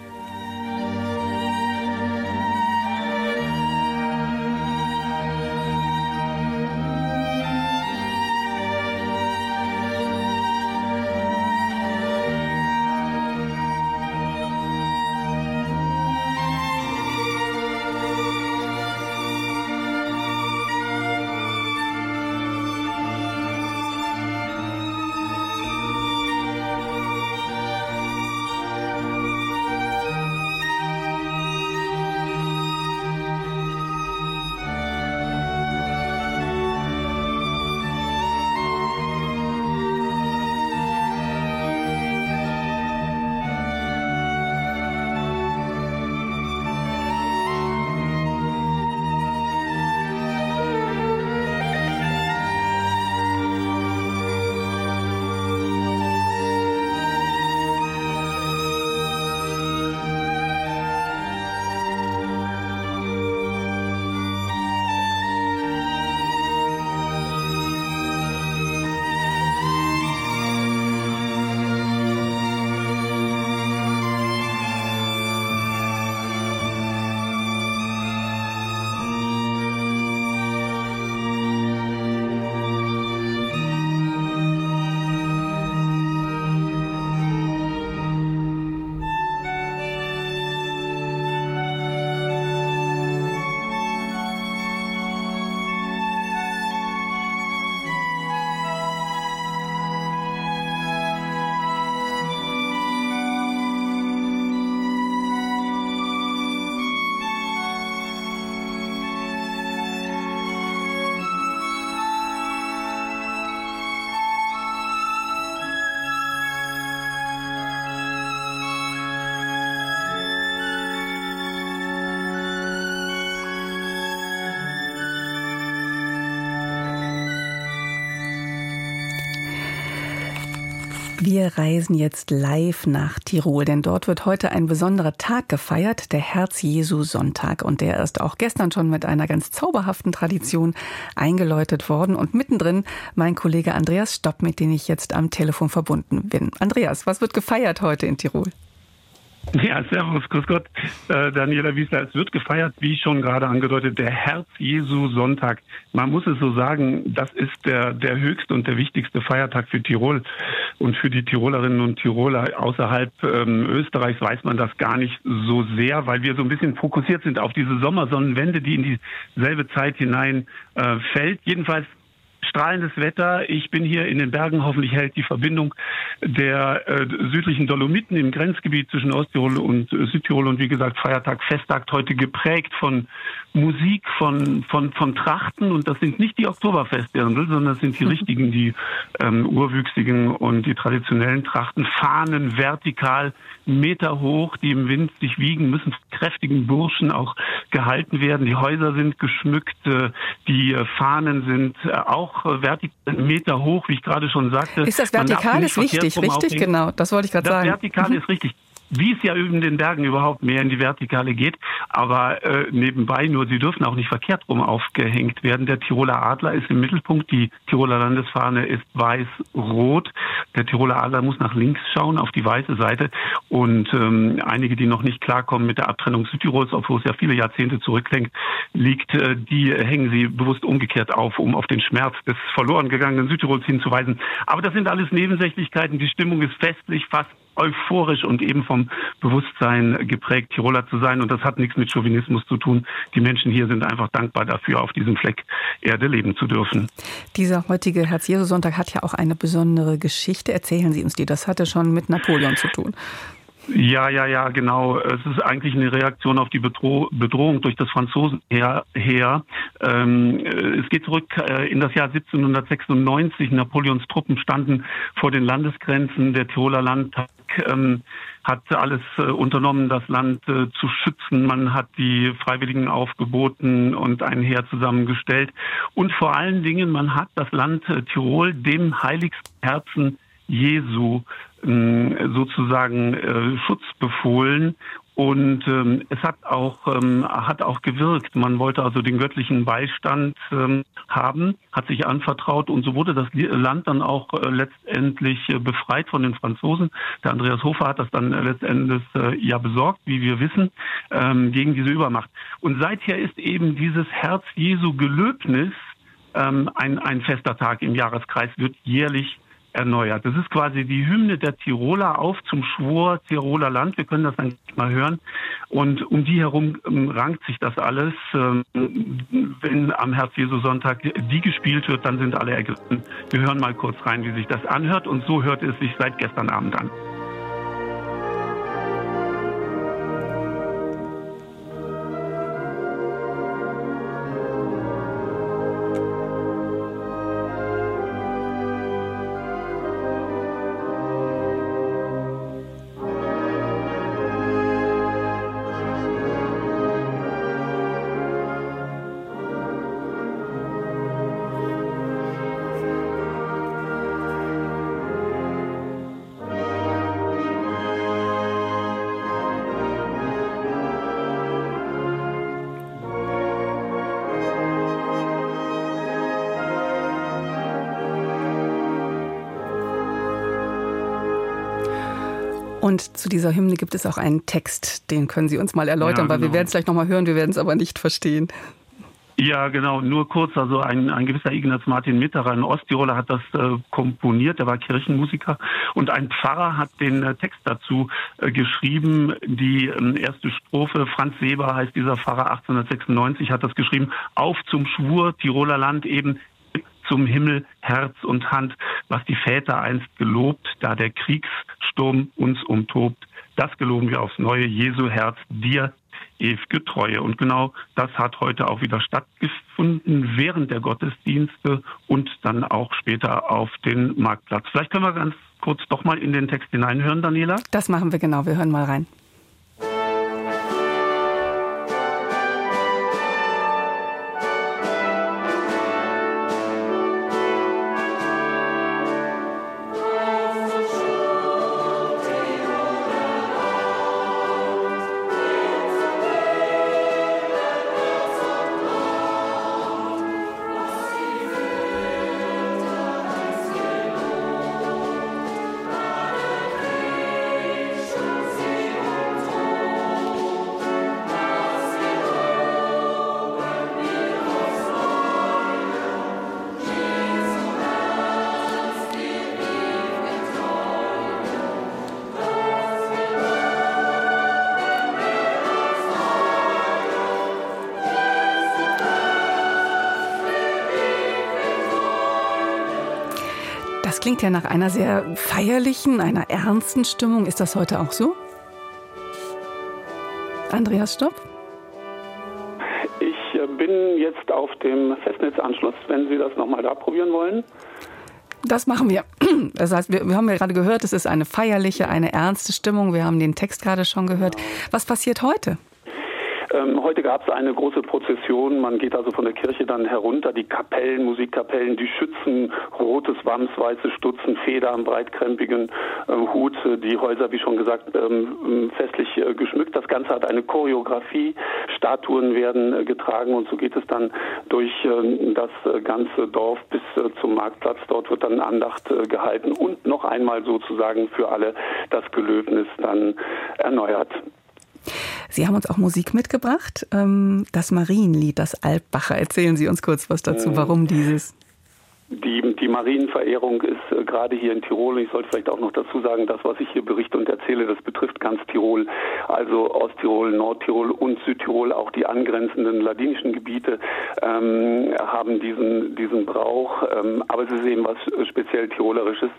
Wir reisen jetzt live nach Tirol, denn dort wird heute ein besonderer Tag gefeiert, der Herz-Jesu-Sonntag. Und der ist auch gestern schon mit einer ganz zauberhaften Tradition eingeläutet worden. Und mittendrin mein Kollege Andreas Stopp, mit dem ich jetzt am Telefon verbunden bin. Andreas, was wird gefeiert heute in Tirol? Ja, servus, grüß Gott. Äh, Daniela Wiesler, es wird gefeiert, wie schon gerade angedeutet, der Herz-Jesu-Sonntag. Man muss es so sagen, das ist der, der höchste und der wichtigste Feiertag für Tirol. Und für die Tirolerinnen und Tiroler außerhalb ähm, Österreichs weiß man das gar nicht so sehr, weil wir so ein bisschen fokussiert sind auf diese Sommersonnenwende, die in dieselbe Zeit hinein äh, fällt. Jedenfalls strahlendes Wetter. Ich bin hier in den Bergen. Hoffentlich hält die Verbindung der äh, südlichen Dolomiten im Grenzgebiet zwischen Osttirol und äh, Südtirol und wie gesagt Feiertag, Festtag heute geprägt von Musik, von, von, von Trachten und das sind nicht die Oktoberfestdirndl, sondern das sind die richtigen, die ähm, urwüchsigen und die traditionellen Trachten. Fahnen vertikal, Meter hoch, die im Wind sich wiegen, müssen kräftigen Burschen auch gehalten werden. Die Häuser sind geschmückt, äh, die Fahnen sind äh, auch vertikal Meter hoch, wie ich gerade schon sagte. Ist das vertikal ist wichtig, richtig, aufhängen. genau, das wollte ich gerade sagen. Vertikal mhm. ist richtig wie es ja in den Bergen überhaupt mehr in die Vertikale geht. Aber äh, nebenbei nur, sie dürfen auch nicht verkehrt rum aufgehängt werden. Der Tiroler Adler ist im Mittelpunkt, die Tiroler Landesfahne ist weiß-rot. Der Tiroler Adler muss nach links schauen, auf die weiße Seite. Und ähm, einige, die noch nicht klarkommen mit der Abtrennung Südtirols, obwohl es ja viele Jahrzehnte zurücklenkt, liegt, äh, die hängen sie bewusst umgekehrt auf, um auf den Schmerz des verloren gegangenen Südtirols hinzuweisen. Aber das sind alles Nebensächlichkeiten. Die Stimmung ist festlich, fast euphorisch und eben vom Bewusstsein geprägt, Tiroler zu sein. Und das hat nichts mit Chauvinismus zu tun. Die Menschen hier sind einfach dankbar dafür, auf diesem Fleck Erde leben zu dürfen. Dieser heutige Herz-Jesu-Sonntag hat ja auch eine besondere Geschichte. Erzählen Sie uns die. Das hatte schon mit Napoleon zu tun. Ja, ja, ja, genau. Es ist eigentlich eine Reaktion auf die Bedroh Bedrohung durch das Franzosenheer. Ähm, es geht zurück äh, in das Jahr 1796. Napoleons Truppen standen vor den Landesgrenzen. Der Tiroler Landtag ähm, hat alles äh, unternommen, das Land äh, zu schützen. Man hat die Freiwilligen aufgeboten und ein Heer zusammengestellt. Und vor allen Dingen, man hat das Land äh, Tirol dem heiligsten Herzen Jesu ähm, sozusagen äh, Schutz befohlen und ähm, es hat auch ähm, hat auch gewirkt. Man wollte also den göttlichen Beistand ähm, haben, hat sich anvertraut und so wurde das Land dann auch äh, letztendlich äh, befreit von den Franzosen. Der Andreas Hofer hat das dann äh, letztendlich äh, ja besorgt, wie wir wissen, ähm, gegen diese Übermacht. Und seither ist eben dieses Herz Jesu Gelöbnis ähm, ein, ein fester Tag im Jahreskreis, wird jährlich erneuert. Das ist quasi die Hymne der Tiroler auf zum Schwur Tiroler Land. Wir können das dann mal hören. Und um die herum ähm, rankt sich das alles. Ähm, wenn am Herz-Jesu-Sonntag die gespielt wird, dann sind alle ergriffen. Wir hören mal kurz rein, wie sich das anhört. Und so hört es sich seit gestern Abend an. Und zu dieser Hymne gibt es auch einen Text, den können Sie uns mal erläutern, ja, genau. weil wir genau. werden es gleich nochmal hören, wir werden es aber nicht verstehen. Ja, genau, nur kurz. Also ein, ein gewisser Ignaz Martin Mitterer, ein Osttiroler, hat das äh, komponiert, der war Kirchenmusiker und ein Pfarrer hat den äh, Text dazu äh, geschrieben. Die ähm, erste Strophe, Franz Weber heißt dieser Pfarrer, 1896 hat das geschrieben, auf zum Schwur, Tiroler Land eben, zum Himmel Herz und Hand, was die Väter einst gelobt, da der Kriegssturm uns umtobt. Das geloben wir aufs neue Jesu Herz, dir ewige Treue. Und genau das hat heute auch wieder stattgefunden während der Gottesdienste und dann auch später auf den Marktplatz. Vielleicht können wir ganz kurz doch mal in den Text hineinhören, Daniela. Das machen wir genau. Wir hören mal rein. Das klingt ja nach einer sehr feierlichen, einer ernsten Stimmung. Ist das heute auch so? Andreas Stopp? Ich äh, bin jetzt auf dem Festnetzanschluss, wenn Sie das nochmal da probieren wollen. Das machen wir. Das heißt, wir, wir haben ja gerade gehört, es ist eine feierliche, eine ernste Stimmung. Wir haben den Text gerade schon gehört. Was passiert heute? Ähm, heute gab es eine große Prozession. Man geht also von der Kirche dann herunter. Die Kapellen, Musikkapellen, die Schützen, rotes Wams, weiße Stutzen, Federn, breitkrempigen äh, Hut, die Häuser, wie schon gesagt, ähm, festlich äh, geschmückt. Das Ganze hat eine Choreografie. Statuen werden äh, getragen und so geht es dann durch äh, das äh, ganze Dorf bis äh, zum Marktplatz. Dort wird dann Andacht gehalten und noch einmal sozusagen für alle das Gelöbnis dann erneuert. Sie haben uns auch Musik mitgebracht. Ähm, das Marienlied, das Alpbacher. Erzählen Sie uns kurz was dazu. Warum dieses? Die, die Marienverehrung ist gerade hier in Tirol, ich sollte vielleicht auch noch dazu sagen, das, was ich hier berichte und erzähle, das betrifft ganz Tirol, also Osttirol, Nordtirol und Südtirol, auch die angrenzenden ladinischen Gebiete ähm, haben diesen, diesen Brauch, ähm, aber es ist eben was speziell Tirolerisches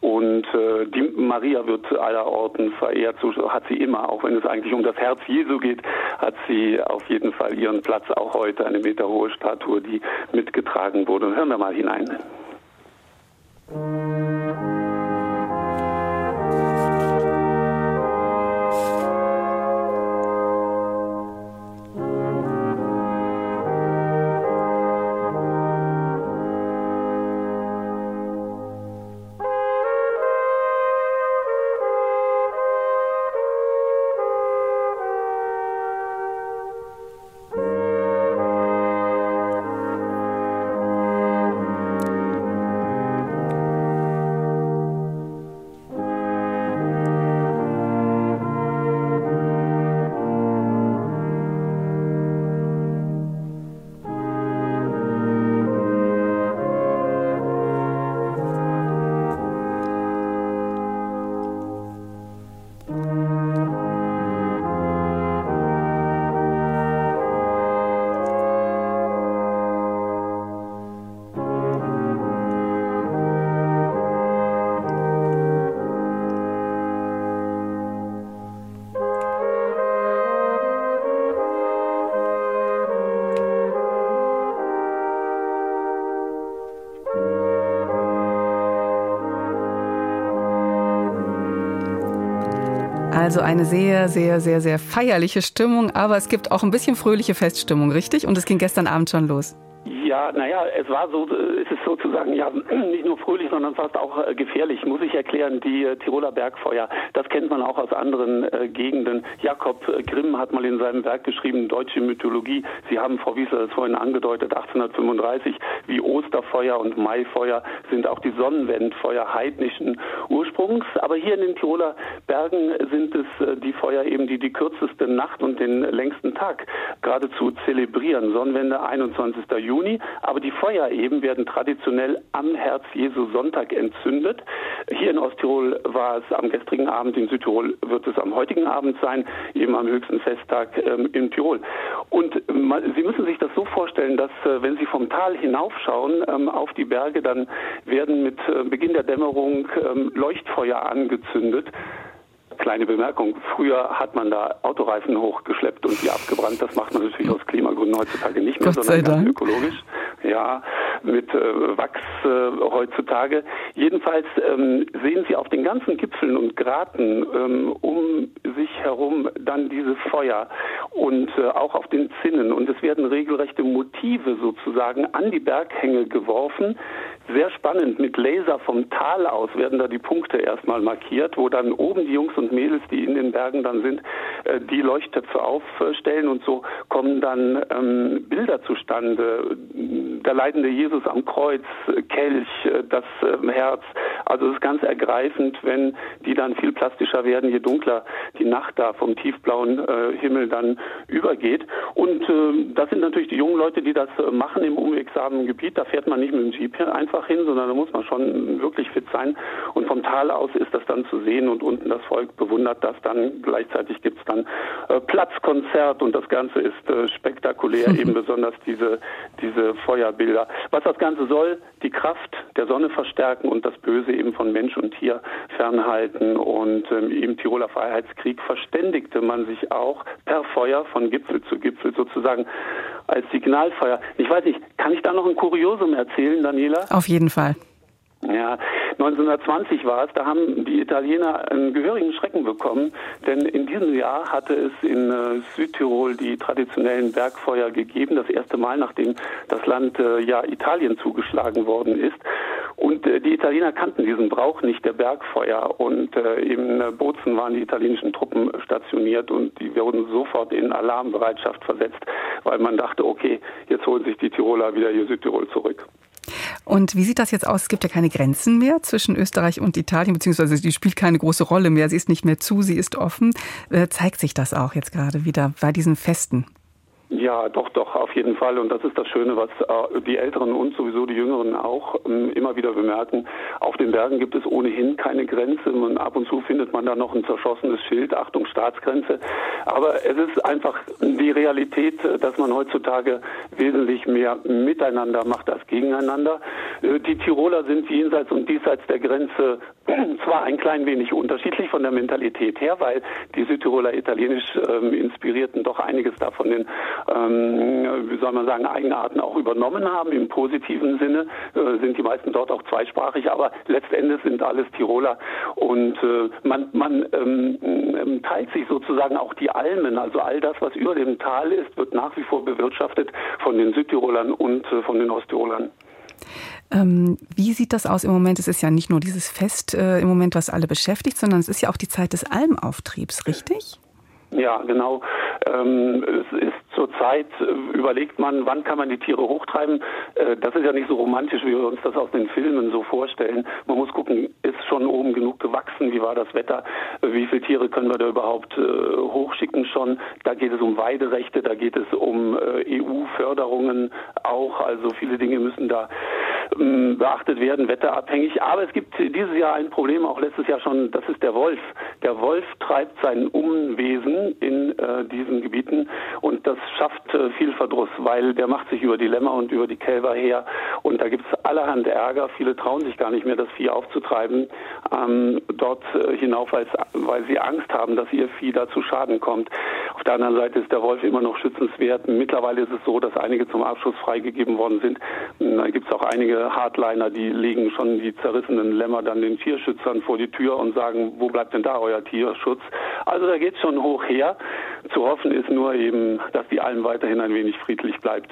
und äh, die Maria wird allerorten verehrt, so hat sie immer, auch wenn es eigentlich um das Herz Jesu geht, hat sie auf jeden Fall ihren Platz, auch heute eine meterhohe Statue, die mitgetragen wurde. Und hören wir mal hinein. Música Also eine sehr, sehr, sehr, sehr feierliche Stimmung, aber es gibt auch ein bisschen fröhliche Feststimmung, richtig? Und es ging gestern Abend schon los. Ja, naja, es war so, es ist sozusagen ja nicht nur fröhlich, sondern fast auch äh, gefährlich, muss ich erklären. Die äh, Tiroler Bergfeuer, das kennt man auch aus anderen äh, Gegenden. Jakob äh, Grimm hat mal in seinem Werk geschrieben, Deutsche Mythologie. Sie haben, Frau Wiesler, das vorhin angedeutet, 1835, wie Osterfeuer und Maifeuer sind auch die Sonnenwendfeuer heidnischen Ursprungs. Aber hier in den Tiroler Bergen sind es äh, die Feuer eben, die die kürzeste Nacht und den längsten Tag geradezu zelebrieren. Sonnenwende 21. Juni, aber die Feuer eben werden traditionell am Herz Jesu Sonntag entzündet. Hier in Osttirol war es am gestrigen Abend, in Südtirol wird es am heutigen Abend sein, eben am höchsten Festtag ähm, in Tirol. Und man, Sie müssen sich das so vorstellen, dass äh, wenn Sie vom Tal hinaufschauen ähm, auf die Berge, dann werden mit äh, Beginn der Dämmerung ähm, Leuchtfeuer angezündet. Kleine Bemerkung, früher hat man da Autoreifen hochgeschleppt und die abgebrannt. Das macht man natürlich aus Klimagründen heutzutage nicht mehr, Gott sei sondern Dank. ökologisch. Ja, mit äh, Wachs äh, heutzutage. Jedenfalls ähm, sehen Sie auf den ganzen Gipfeln und Graten ähm, um sich herum dann diese Feuer und äh, auch auf den Zinnen. Und es werden regelrechte Motive sozusagen an die Berghänge geworfen. Sehr spannend, mit Laser vom Tal aus werden da die Punkte erstmal markiert, wo dann oben die Jungs und Mädels, die in den Bergen dann sind, äh, die Leuchttöpfe aufstellen und so kommen dann ähm, Bilder zustande. Der leidende Jesus am Kreuz, äh, Kelch, äh, das ähm, Herz. Also es ist ganz ergreifend, wenn die dann viel plastischer werden, je dunkler die Nacht da vom tiefblauen äh, Himmel dann übergeht. Und äh, das sind natürlich die jungen Leute, die das äh, machen im unwegsamen Gebiet. Da fährt man nicht mit dem Jeep einfach hin, sondern da muss man schon wirklich fit sein. Und vom Tal aus ist das dann zu sehen und unten das Volk bewundert das dann. Gleichzeitig gibt es dann äh, Platzkonzert und das Ganze ist äh, spektakulär, eben besonders diese, diese Feuerbilder. Was das Ganze soll, die Kraft der Sonne verstärken und das Böse eben von Mensch und Tier fernhalten. Und ähm, im Tiroler Freiheitskrieg verständigte man sich auch per Feuer von Gipfel zu Gipfel sozusagen als Signalfeuer. Ich weiß nicht, kann ich da noch ein Kuriosum erzählen, Daniela? Auf jeden Fall. Ja, 1920 war es, da haben die Italiener einen gehörigen Schrecken bekommen, denn in diesem Jahr hatte es in äh, Südtirol die traditionellen Bergfeuer gegeben, das erste Mal, nachdem das Land äh, ja Italien zugeschlagen worden ist. Und äh, die Italiener kannten diesen Brauch nicht, der Bergfeuer. Und in Bozen waren die italienischen Truppen stationiert und die wurden sofort in Alarmbereitschaft versetzt, weil man dachte, okay, jetzt holen sich die Tiroler wieder hier Südtirol zurück. Und wie sieht das jetzt aus? Es gibt ja keine Grenzen mehr zwischen Österreich und Italien, beziehungsweise die spielt keine große Rolle mehr. Sie ist nicht mehr zu, sie ist offen. Äh, zeigt sich das auch jetzt gerade wieder bei diesen Festen? Ja, doch, doch, auf jeden Fall. Und das ist das Schöne, was äh, die Älteren und sowieso die Jüngeren auch ähm, immer wieder bemerken. Auf den Bergen gibt es ohnehin keine Grenze. Man, ab und zu findet man da noch ein zerschossenes Schild, Achtung, Staatsgrenze. Aber es ist einfach die Realität, äh, dass man heutzutage wesentlich mehr miteinander macht als gegeneinander. Äh, die Tiroler sind jenseits und diesseits der Grenze zwar ein klein wenig unterschiedlich von der Mentalität her, weil die Südtiroler italienisch ähm, inspirierten doch einiges davon den ähm, wie soll man sagen, Eigenarten auch übernommen haben. Im positiven Sinne äh, sind die meisten dort auch zweisprachig, aber letztendlich sind alles Tiroler und äh, man, man ähm, ähm, teilt sich sozusagen auch die Almen, also all das, was über dem Tal ist, wird nach wie vor bewirtschaftet von den Südtirolern und äh, von den Osttirolern. Ähm, wie sieht das aus im Moment? Es ist ja nicht nur dieses Fest äh, im Moment, was alle beschäftigt, sondern es ist ja auch die Zeit des Almauftriebs, richtig? Ja, genau. Ähm, es ist zurzeit, äh, überlegt man, wann kann man die Tiere hochtreiben. Äh, das ist ja nicht so romantisch, wie wir uns das aus den Filmen so vorstellen. Man muss gucken, ist schon oben genug gewachsen? Wie war das Wetter? Wie viele Tiere können wir da überhaupt äh, hochschicken schon? Da geht es um Weiderechte, da geht es um äh, EU-Förderungen auch. Also viele Dinge müssen da ähm, beachtet werden, wetterabhängig. Aber es gibt dieses Jahr ein Problem, auch letztes Jahr schon, das ist der Wolf. Der Wolf treibt sein Umwesen in äh, diesen Gebieten und das schafft äh, viel Verdruss, weil der macht sich über die Lämmer und über die Kälber her und da gibt es allerhand Ärger. Viele trauen sich gar nicht mehr, das Vieh aufzutreiben ähm, dort äh, hinauf, weil sie Angst haben, dass ihr Vieh da zu Schaden kommt. Auf der anderen Seite ist der Wolf immer noch schützenswert. Mittlerweile ist es so, dass einige zum Abschuss freigegeben worden sind. Da gibt es auch einige Hardliner, die legen schon die zerrissenen Lämmer dann den Tierschützern vor die Tür und sagen, wo bleibt denn da euer Tierschutz? Also da geht schon hoch her. Zu hoffen ist nur eben, dass die Alm weiterhin ein wenig friedlich bleibt.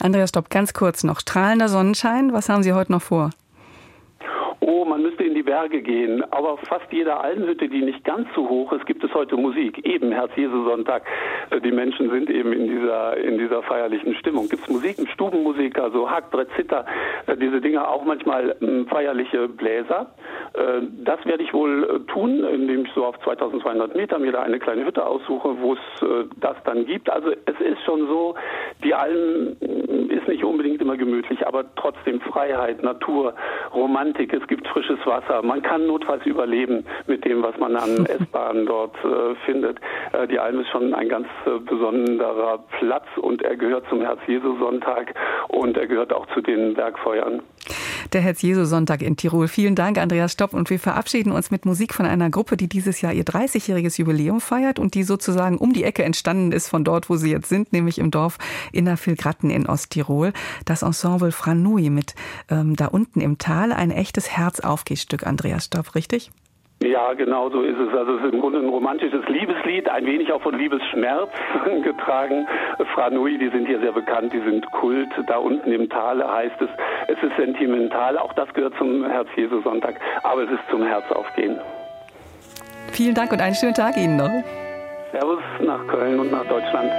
Andreas Stopp, ganz kurz noch. Strahlender Sonnenschein, was haben Sie heute noch vor? Oh, man müsste in die Berge gehen. Aber fast jeder Almhütte, die nicht ganz so hoch ist, gibt es heute Musik. Eben Herz-Jesu-Sonntag. Äh, die Menschen sind eben in dieser, in dieser feierlichen Stimmung. Gibt es Musik, Stubenmusik, also Hack, Brett, Zitter, äh, diese Dinge, auch manchmal hm, feierliche Bläser. Äh, das werde ich wohl tun, indem ich so auf 2200 Meter mir da eine kleine Hütte aussuche, wo es das dann gibt. Also es ist schon so, die Alm hm, ist nicht unbedingt immer gemütlich, aber trotzdem Freiheit, Natur, Romantik. Es gibt frisches Wasser. Man kann notfalls überleben mit dem, was man an S-Bahnen dort äh, findet. Äh, die Alm ist schon ein ganz äh, besonderer Platz und er gehört zum Herz-Jesu-Sonntag und er gehört auch zu den Bergfeuern. Der Herz-Jesu-Sonntag in Tirol. Vielen Dank, Andreas Stopp. Und wir verabschieden uns mit Musik von einer Gruppe, die dieses Jahr ihr 30-jähriges Jubiläum feiert und die sozusagen um die Ecke entstanden ist von dort, wo sie jetzt sind, nämlich im Dorf Innervillgratten in Osttirol. Das Ensemble Franui mit ähm, da unten im Tal ein echtes Herzaufgehstück, Andreas Stopp, richtig? Ja, genau so ist es. Also es ist im Grunde ein romantisches Liebeslied, ein wenig auch von Liebesschmerz getragen. Franui, die sind hier sehr bekannt, die sind Kult. Da unten im Tal heißt es, es ist sentimental. Auch das gehört zum Herz-Jesu-Sonntag, aber es ist zum Herzaufgehen. Vielen Dank und einen schönen Tag Ihnen noch. Servus nach Köln und nach Deutschland.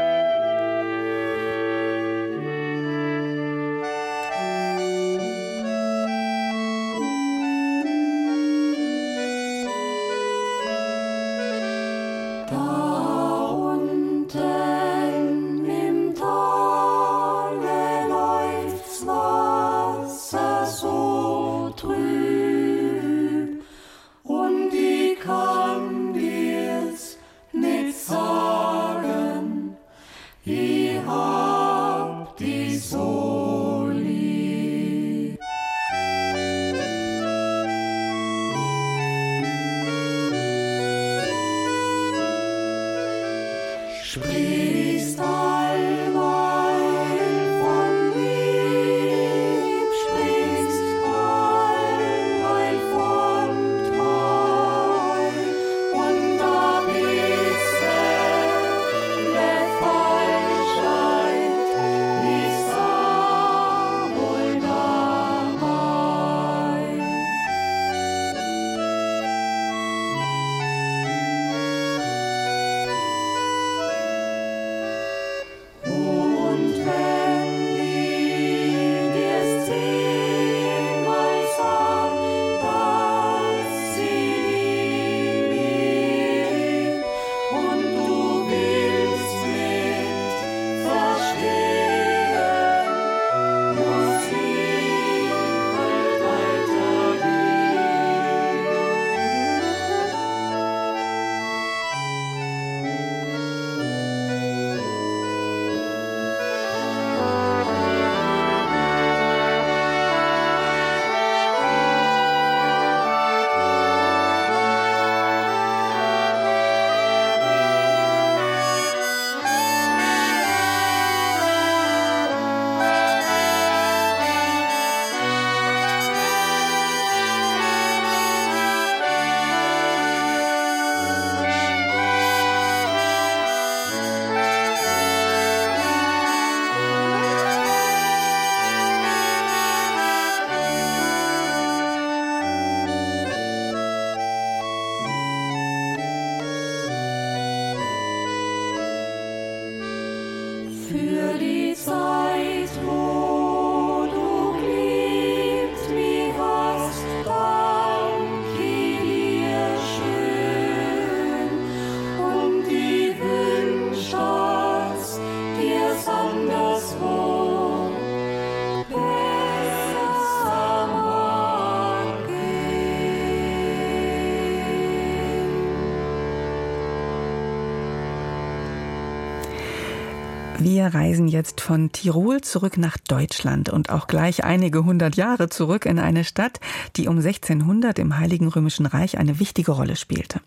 Wir reisen jetzt von Tirol zurück nach Deutschland und auch gleich einige hundert Jahre zurück in eine Stadt, die um 1600 im Heiligen Römischen Reich eine wichtige Rolle spielte.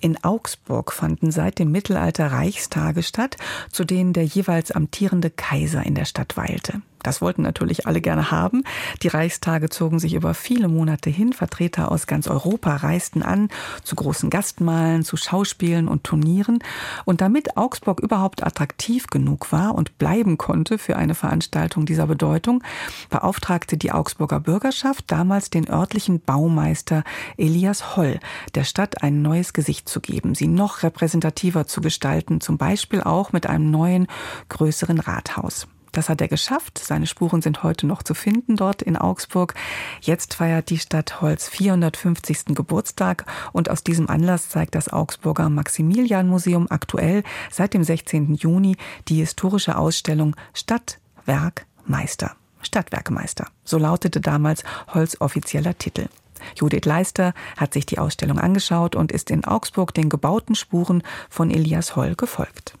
In Augsburg fanden seit dem Mittelalter Reichstage statt, zu denen der jeweils amtierende Kaiser in der Stadt weilte. Das wollten natürlich alle gerne haben. Die Reichstage zogen sich über viele Monate hin. Vertreter aus ganz Europa reisten an zu großen Gastmahlen, zu Schauspielen und Turnieren. Und damit Augsburg überhaupt attraktiv genug war und bleiben konnte für eine Veranstaltung dieser Bedeutung, beauftragte die Augsburger Bürgerschaft damals den örtlichen Baumeister Elias Holl, der Stadt ein neues Gesicht zu geben, sie noch repräsentativer zu gestalten, zum Beispiel auch mit einem neuen, größeren Rathaus. Das hat er geschafft. Seine Spuren sind heute noch zu finden dort in Augsburg. Jetzt feiert die Stadt Holz 450. Geburtstag und aus diesem Anlass zeigt das Augsburger Maximilian-Museum aktuell seit dem 16. Juni die historische Ausstellung Stadt, Werk, Meister. Stadtwerkmeister. So lautete damals Holz offizieller Titel. Judith Leister hat sich die Ausstellung angeschaut und ist in Augsburg den gebauten Spuren von Elias Holl gefolgt.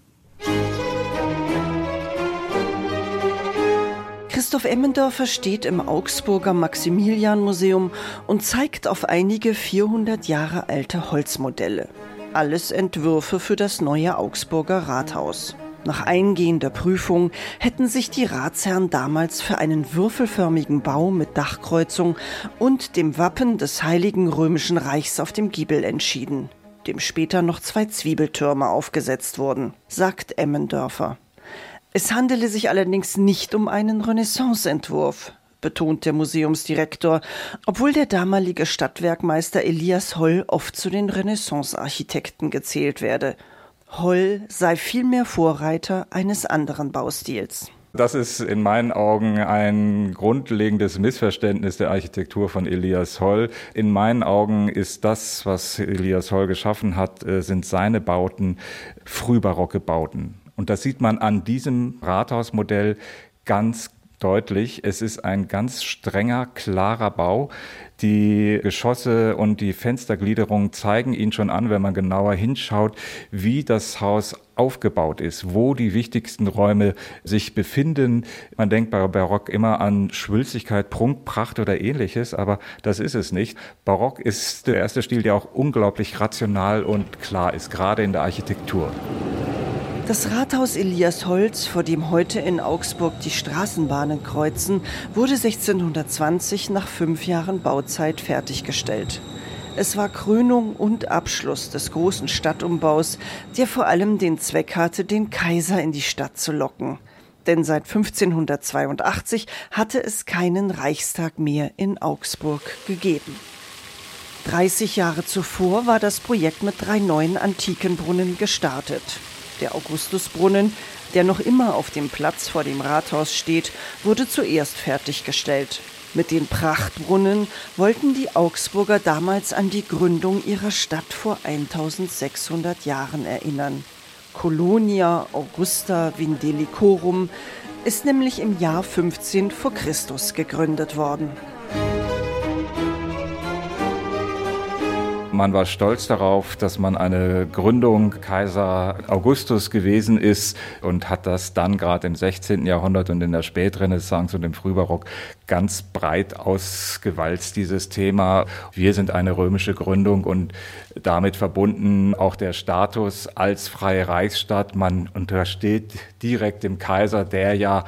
Christoph Emmendorfer steht im Augsburger Maximilian-Museum und zeigt auf einige 400 Jahre alte Holzmodelle. Alles Entwürfe für das neue Augsburger Rathaus. Nach eingehender Prüfung hätten sich die Ratsherren damals für einen würfelförmigen Bau mit Dachkreuzung und dem Wappen des Heiligen Römischen Reichs auf dem Giebel entschieden, dem später noch zwei Zwiebeltürme aufgesetzt wurden, sagt Emmendörfer. Es handele sich allerdings nicht um einen Renaissance-Entwurf, betont der Museumsdirektor, obwohl der damalige Stadtwerkmeister Elias Holl oft zu den Renaissance-Architekten gezählt werde. Holl sei vielmehr Vorreiter eines anderen Baustils. Das ist in meinen Augen ein grundlegendes Missverständnis der Architektur von Elias Holl. In meinen Augen ist das, was Elias Holl geschaffen hat, äh, sind seine Bauten frühbarocke Bauten. Und das sieht man an diesem Rathausmodell ganz deutlich. Es ist ein ganz strenger, klarer Bau. Die Geschosse und die Fenstergliederung zeigen ihn schon an, wenn man genauer hinschaut, wie das Haus aufgebaut ist, wo die wichtigsten Räume sich befinden. Man denkt bei Barock immer an Schwülstigkeit, Prunk, Pracht oder ähnliches, aber das ist es nicht. Barock ist der erste Stil, der auch unglaublich rational und klar ist, gerade in der Architektur. Das Rathaus Eliasholz, vor dem heute in Augsburg die Straßenbahnen kreuzen, wurde 1620 nach fünf Jahren Bauzeit fertiggestellt. Es war Krönung und Abschluss des großen Stadtumbaus, der vor allem den Zweck hatte, den Kaiser in die Stadt zu locken. Denn seit 1582 hatte es keinen Reichstag mehr in Augsburg gegeben. 30 Jahre zuvor war das Projekt mit drei neuen antiken Brunnen gestartet. Der Augustusbrunnen, der noch immer auf dem Platz vor dem Rathaus steht, wurde zuerst fertiggestellt. Mit den Prachtbrunnen wollten die Augsburger damals an die Gründung ihrer Stadt vor 1600 Jahren erinnern. Colonia Augusta Vindelicorum ist nämlich im Jahr 15 vor Christus gegründet worden. Man war stolz darauf, dass man eine Gründung Kaiser Augustus gewesen ist und hat das dann gerade im 16. Jahrhundert und in der Spätrenaissance und im Frühbarock ganz breit ausgewalzt, dieses Thema. Wir sind eine römische Gründung und damit verbunden auch der Status als freie Reichsstadt. Man untersteht direkt dem Kaiser, der ja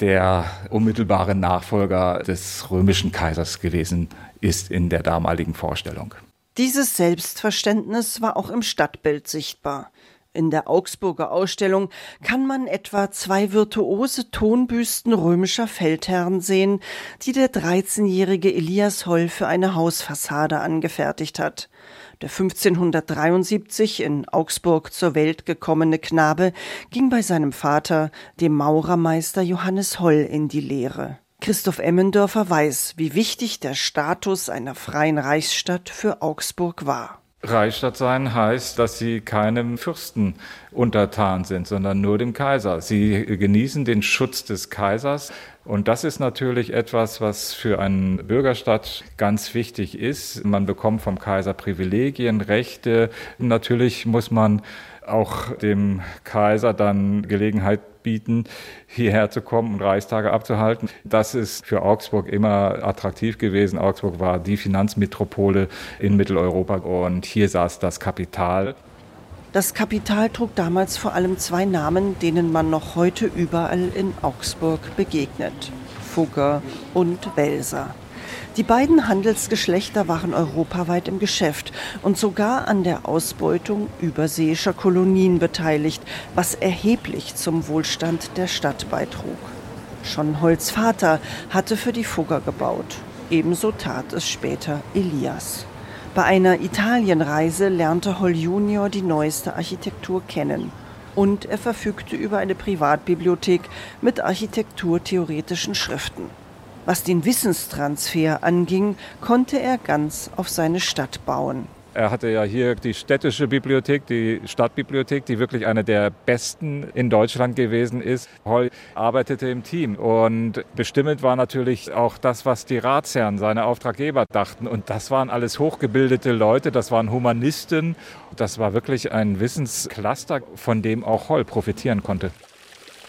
der unmittelbare Nachfolger des römischen Kaisers gewesen ist in der damaligen Vorstellung. Dieses Selbstverständnis war auch im Stadtbild sichtbar. In der Augsburger Ausstellung kann man etwa zwei virtuose Tonbüsten römischer Feldherren sehen, die der 13-jährige Elias Holl für eine Hausfassade angefertigt hat. Der 1573 in Augsburg zur Welt gekommene Knabe ging bei seinem Vater, dem Maurermeister Johannes Holl, in die Lehre. Christoph Emmendörfer weiß, wie wichtig der Status einer freien Reichsstadt für Augsburg war. Reichsstadt sein heißt, dass sie keinem Fürsten untertan sind, sondern nur dem Kaiser. Sie genießen den Schutz des Kaisers. Und das ist natürlich etwas, was für eine Bürgerstadt ganz wichtig ist. Man bekommt vom Kaiser Privilegien, Rechte. Natürlich muss man auch dem Kaiser dann Gelegenheit bieten, hierher zu kommen und Reichstage abzuhalten. Das ist für Augsburg immer attraktiv gewesen. Augsburg war die Finanzmetropole in Mitteleuropa und hier saß das Kapital. Das Kapital trug damals vor allem zwei Namen, denen man noch heute überall in Augsburg begegnet. Fugger und Welser. Die beiden Handelsgeschlechter waren europaweit im Geschäft und sogar an der Ausbeutung überseeischer Kolonien beteiligt, was erheblich zum Wohlstand der Stadt beitrug. Schon Holz Vater hatte für die Fugger gebaut. Ebenso tat es später Elias. Bei einer Italienreise lernte Holl Junior die neueste Architektur kennen. Und er verfügte über eine Privatbibliothek mit architekturtheoretischen Schriften. Was den Wissenstransfer anging, konnte er ganz auf seine Stadt bauen. Er hatte ja hier die städtische Bibliothek, die Stadtbibliothek, die wirklich eine der besten in Deutschland gewesen ist. Holl arbeitete im Team und bestimmend war natürlich auch das, was die Ratsherren, seine Auftraggeber dachten. Und das waren alles hochgebildete Leute, das waren Humanisten. Das war wirklich ein Wissenscluster, von dem auch Holl profitieren konnte.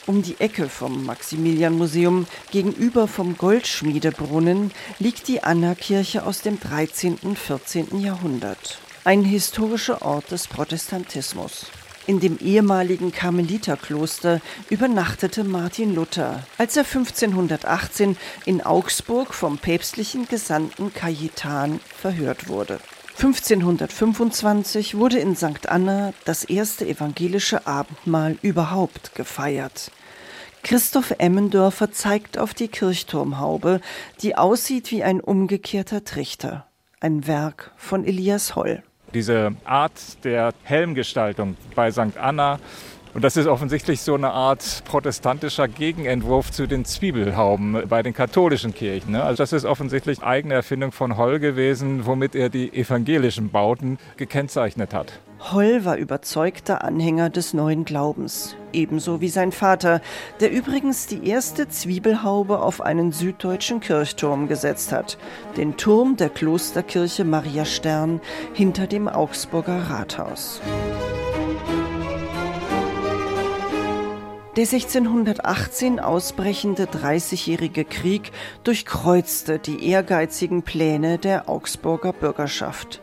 Um die Ecke vom Maximilian-Museum gegenüber vom Goldschmiedebrunnen liegt die Anna-Kirche aus dem 13. und 14. Jahrhundert. Ein historischer Ort des Protestantismus. In dem ehemaligen Karmeliterkloster übernachtete Martin Luther, als er 1518 in Augsburg vom päpstlichen Gesandten Cajetan verhört wurde. 1525 wurde in St. Anna das erste evangelische Abendmahl überhaupt gefeiert. Christoph Emmendörfer zeigt auf die Kirchturmhaube, die aussieht wie ein umgekehrter Trichter. Ein Werk von Elias Holl. Diese Art der Helmgestaltung bei St. Anna und das ist offensichtlich so eine Art protestantischer Gegenentwurf zu den Zwiebelhauben bei den katholischen Kirchen. Ne? Also das ist offensichtlich eigene Erfindung von Holl gewesen, womit er die evangelischen Bauten gekennzeichnet hat. Holl war überzeugter Anhänger des neuen Glaubens, ebenso wie sein Vater, der übrigens die erste Zwiebelhaube auf einen süddeutschen Kirchturm gesetzt hat, den Turm der Klosterkirche Maria Stern hinter dem Augsburger Rathaus. Der 1618 ausbrechende Dreißigjährige Krieg durchkreuzte die ehrgeizigen Pläne der Augsburger Bürgerschaft.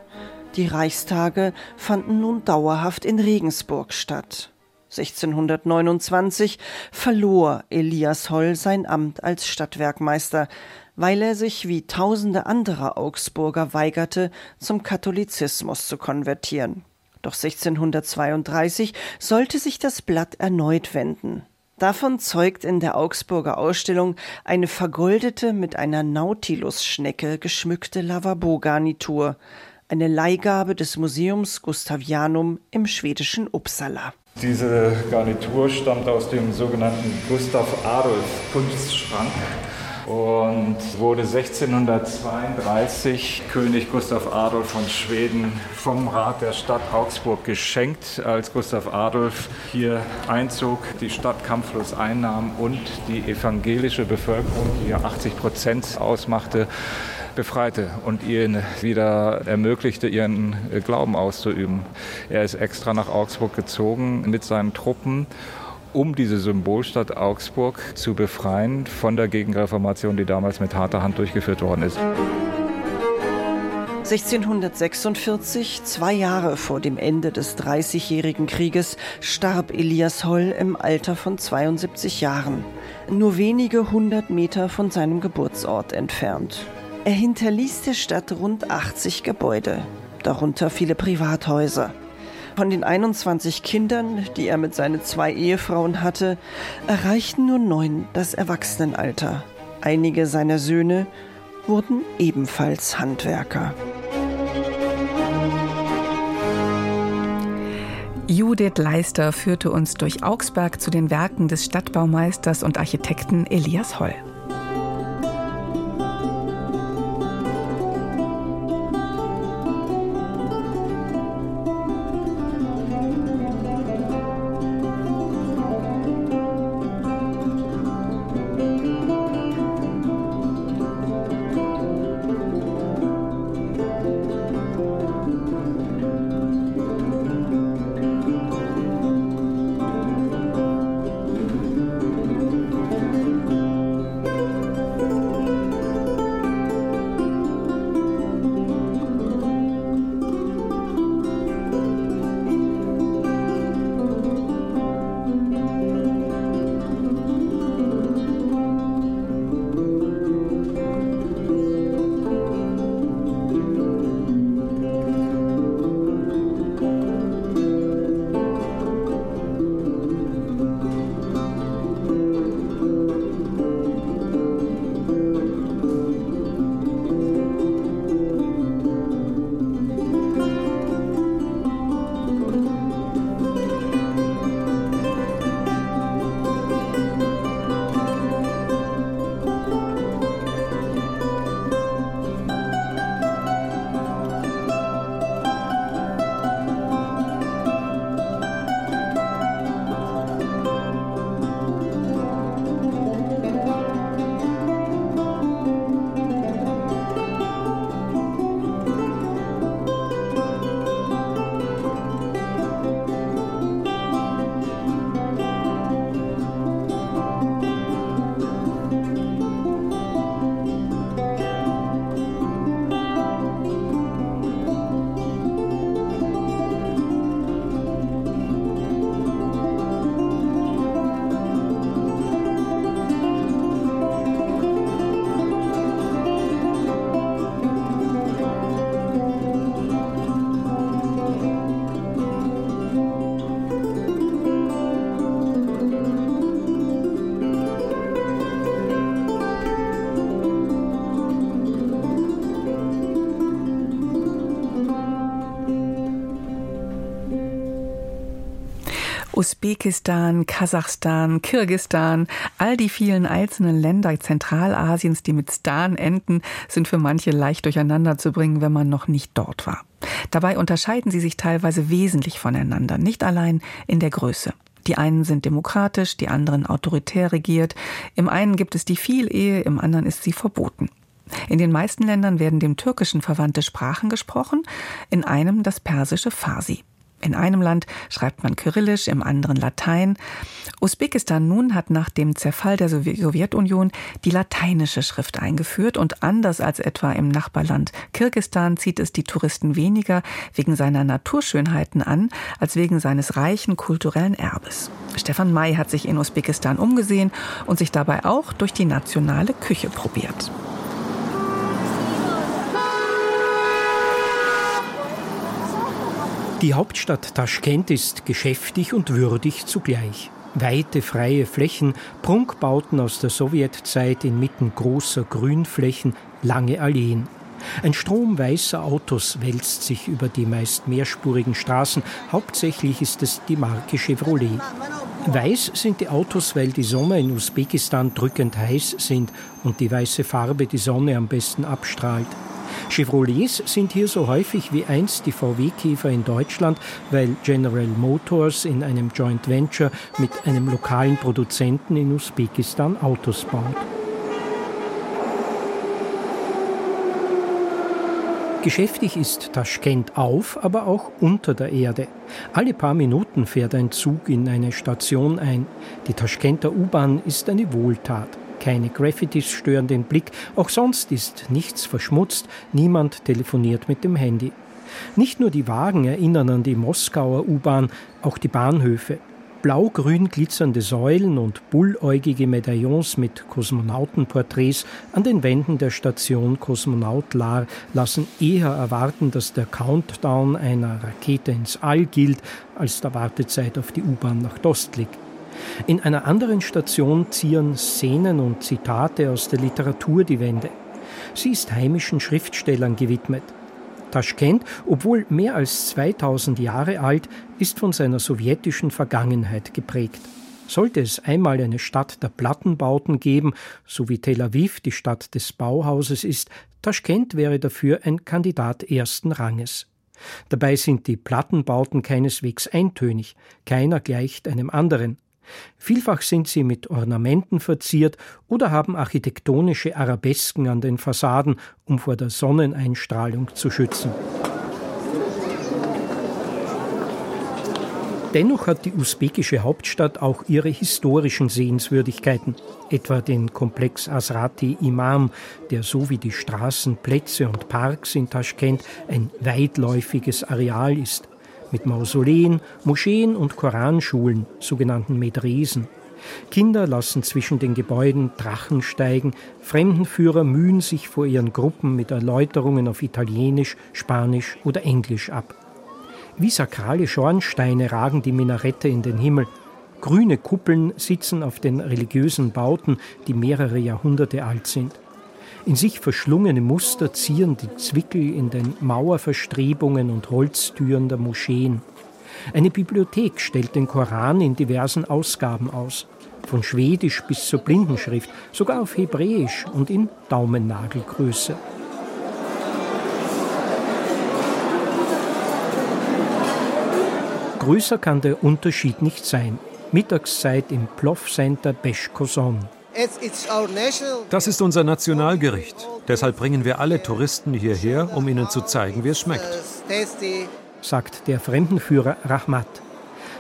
Die Reichstage fanden nun dauerhaft in Regensburg statt. 1629 verlor Elias Holl sein Amt als Stadtwerkmeister, weil er sich wie tausende andere Augsburger weigerte, zum Katholizismus zu konvertieren. Doch 1632 sollte sich das Blatt erneut wenden. Davon zeugt in der Augsburger Ausstellung eine vergoldete, mit einer Nautilus-Schnecke geschmückte Lavabo-Garnitur, eine Leihgabe des Museums Gustavianum im schwedischen Uppsala. Diese Garnitur stammt aus dem sogenannten Gustav Adolf Kunstschrank und wurde 1632 König Gustav Adolf von Schweden vom Rat der Stadt Augsburg geschenkt, als Gustav Adolf hier einzog, die Stadt kampflos einnahm und die evangelische Bevölkerung, die ja 80 Prozent ausmachte, befreite und ihnen wieder ermöglichte, ihren Glauben auszuüben. Er ist extra nach Augsburg gezogen mit seinen Truppen um diese Symbolstadt Augsburg zu befreien von der Gegenreformation, die damals mit harter Hand durchgeführt worden ist. 1646, zwei Jahre vor dem Ende des Dreißigjährigen Krieges, starb Elias Holl im Alter von 72 Jahren, nur wenige hundert Meter von seinem Geburtsort entfernt. Er hinterließ der Stadt rund 80 Gebäude, darunter viele Privathäuser. Von den 21 Kindern, die er mit seinen zwei Ehefrauen hatte, erreichten nur neun das Erwachsenenalter. Einige seiner Söhne wurden ebenfalls Handwerker. Judith Leister führte uns durch Augsburg zu den Werken des Stadtbaumeisters und Architekten Elias Holl. Usbekistan, Kasachstan, Kirgistan, all die vielen einzelnen Länder Zentralasiens, die mit Stan enden, sind für manche leicht durcheinander zu bringen, wenn man noch nicht dort war. Dabei unterscheiden sie sich teilweise wesentlich voneinander, nicht allein in der Größe. Die einen sind demokratisch, die anderen autoritär regiert. Im einen gibt es die Vielehe, im anderen ist sie verboten. In den meisten Ländern werden dem Türkischen verwandte Sprachen gesprochen, in einem das persische Farsi. In einem Land schreibt man Kyrillisch, im anderen Latein. Usbekistan nun hat nach dem Zerfall der Sowjetunion die lateinische Schrift eingeführt und anders als etwa im Nachbarland Kirgistan zieht es die Touristen weniger wegen seiner Naturschönheiten an, als wegen seines reichen kulturellen Erbes. Stefan May hat sich in Usbekistan umgesehen und sich dabei auch durch die nationale Küche probiert. Die Hauptstadt Taschkent ist geschäftig und würdig zugleich. Weite freie Flächen, Prunkbauten aus der Sowjetzeit inmitten großer Grünflächen, lange Alleen. Ein Strom weißer Autos wälzt sich über die meist mehrspurigen Straßen. Hauptsächlich ist es die Marke Chevrolet. Weiß sind die Autos, weil die Sommer in Usbekistan drückend heiß sind und die weiße Farbe die Sonne am besten abstrahlt. Chevrolets sind hier so häufig wie einst die VW-Käfer in Deutschland, weil General Motors in einem Joint Venture mit einem lokalen Produzenten in Usbekistan Autos baut. Geschäftig ist Taschkent auf, aber auch unter der Erde. Alle paar Minuten fährt ein Zug in eine Station ein. Die Taschkenter U-Bahn ist eine Wohltat. Keine Graffitis stören den Blick, auch sonst ist nichts verschmutzt, niemand telefoniert mit dem Handy. Nicht nur die Wagen erinnern an die Moskauer U-Bahn, auch die Bahnhöfe. Blau-grün glitzernde Säulen und bulläugige Medaillons mit Kosmonautenporträts an den Wänden der Station Kosmonaut Lar lassen eher erwarten, dass der Countdown einer Rakete ins All gilt, als der Wartezeit auf die U-Bahn nach Dostlik. In einer anderen Station zieren Szenen und Zitate aus der Literatur die Wände. Sie ist heimischen Schriftstellern gewidmet. Taschkent, obwohl mehr als 2000 Jahre alt, ist von seiner sowjetischen Vergangenheit geprägt. Sollte es einmal eine Stadt der Plattenbauten geben, so wie Tel Aviv die Stadt des Bauhauses ist, Taschkent wäre dafür ein Kandidat ersten Ranges. Dabei sind die Plattenbauten keineswegs eintönig, keiner gleicht einem anderen. Vielfach sind sie mit Ornamenten verziert oder haben architektonische Arabesken an den Fassaden, um vor der Sonneneinstrahlung zu schützen. Dennoch hat die usbekische Hauptstadt auch ihre historischen Sehenswürdigkeiten, etwa den Komplex Asrati Imam, der so wie die Straßen, Plätze und Parks in Taschkent ein weitläufiges Areal ist mit Mausoleen, Moscheen und Koranschulen, sogenannten Medresen. Kinder lassen zwischen den Gebäuden Drachen steigen, Fremdenführer mühen sich vor ihren Gruppen mit Erläuterungen auf Italienisch, Spanisch oder Englisch ab. Wie sakrale Schornsteine ragen die Minarette in den Himmel. Grüne Kuppeln sitzen auf den religiösen Bauten, die mehrere Jahrhunderte alt sind. In sich verschlungene Muster zieren die Zwickel in den Mauerverstrebungen und Holztüren der Moscheen. Eine Bibliothek stellt den Koran in diversen Ausgaben aus, von Schwedisch bis zur Blindenschrift, sogar auf Hebräisch und in Daumennagelgröße. Größer kann der Unterschied nicht sein. Mittagszeit im Ploff Center Beshkoson. Das ist unser Nationalgericht. Deshalb bringen wir alle Touristen hierher, um ihnen zu zeigen, wie es schmeckt. Sagt der Fremdenführer Rahmat.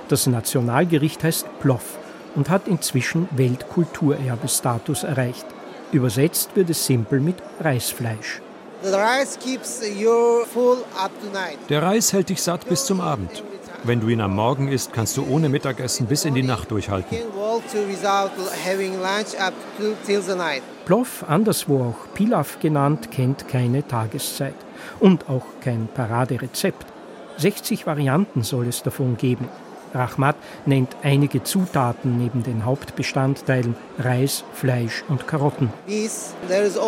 Das Nationalgericht heißt Ploff und hat inzwischen Weltkulturerbestatus erreicht. Übersetzt wird es simpel mit Reisfleisch. Der Reis hält dich satt bis zum Abend. Wenn du ihn am Morgen isst, kannst du ohne Mittagessen bis in die Nacht durchhalten. Plov, anderswo auch Pilaf genannt, kennt keine Tageszeit und auch kein Paraderezept. 60 Varianten soll es davon geben. Rahmat nennt einige Zutaten neben den Hauptbestandteilen Reis, Fleisch und Karotten. Also,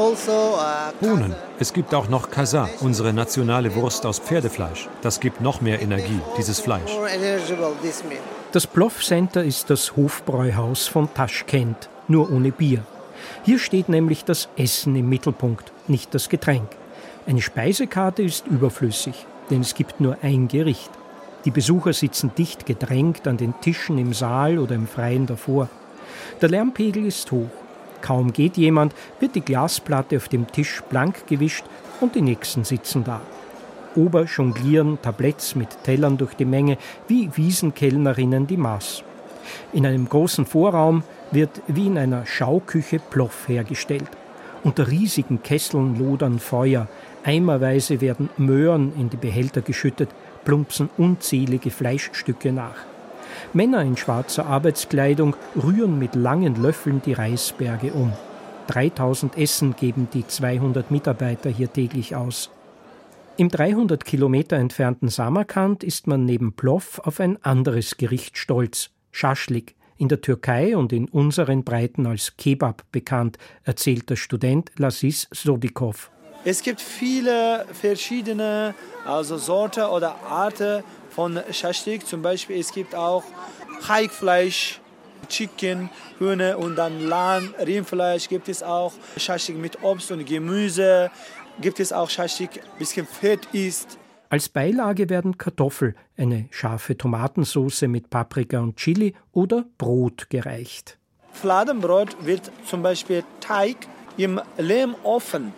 Bohnen. Es gibt auch noch Kasa, unsere nationale Wurst aus Pferdefleisch. Das gibt noch mehr Energie, dieses Fleisch. Das Plov Center ist das Hofbräuhaus von Taschkent, nur ohne Bier. Hier steht nämlich das Essen im Mittelpunkt, nicht das Getränk. Eine Speisekarte ist überflüssig, denn es gibt nur ein Gericht. Die Besucher sitzen dicht gedrängt an den Tischen im Saal oder im Freien davor. Der Lärmpegel ist hoch. Kaum geht jemand, wird die Glasplatte auf dem Tisch blank gewischt und die nächsten sitzen da. Ober jonglieren Tabletts mit Tellern durch die Menge wie Wiesenkellnerinnen die Maß. In einem großen Vorraum wird wie in einer Schauküche Ploff hergestellt. Unter riesigen Kesseln lodern Feuer, eimerweise werden Möhren in die Behälter geschüttet, plumpsen unzählige Fleischstücke nach. Männer in schwarzer Arbeitskleidung rühren mit langen Löffeln die Reisberge um. 3000 Essen geben die 200 Mitarbeiter hier täglich aus. Im 300 Kilometer entfernten Samarkand ist man neben Plov auf ein anderes Gericht stolz, Schaschlik, in der Türkei und in unseren Breiten als Kebab bekannt, erzählt der Student Lasis Sodikov. Es gibt viele verschiedene also Sorte oder Arten von Schaschlik. Zum Beispiel es gibt auch Hackfleisch, Chicken, Hühner und dann Lamm, Rindfleisch gibt es auch. Schaschlik mit Obst und Gemüse. Gibt es auch Schaschlik, ein bisschen fett ist. Als Beilage werden Kartoffel, eine scharfe Tomatensauce mit Paprika und Chili oder Brot gereicht. Fladenbrot wird zum Beispiel Teig im Lehmofen,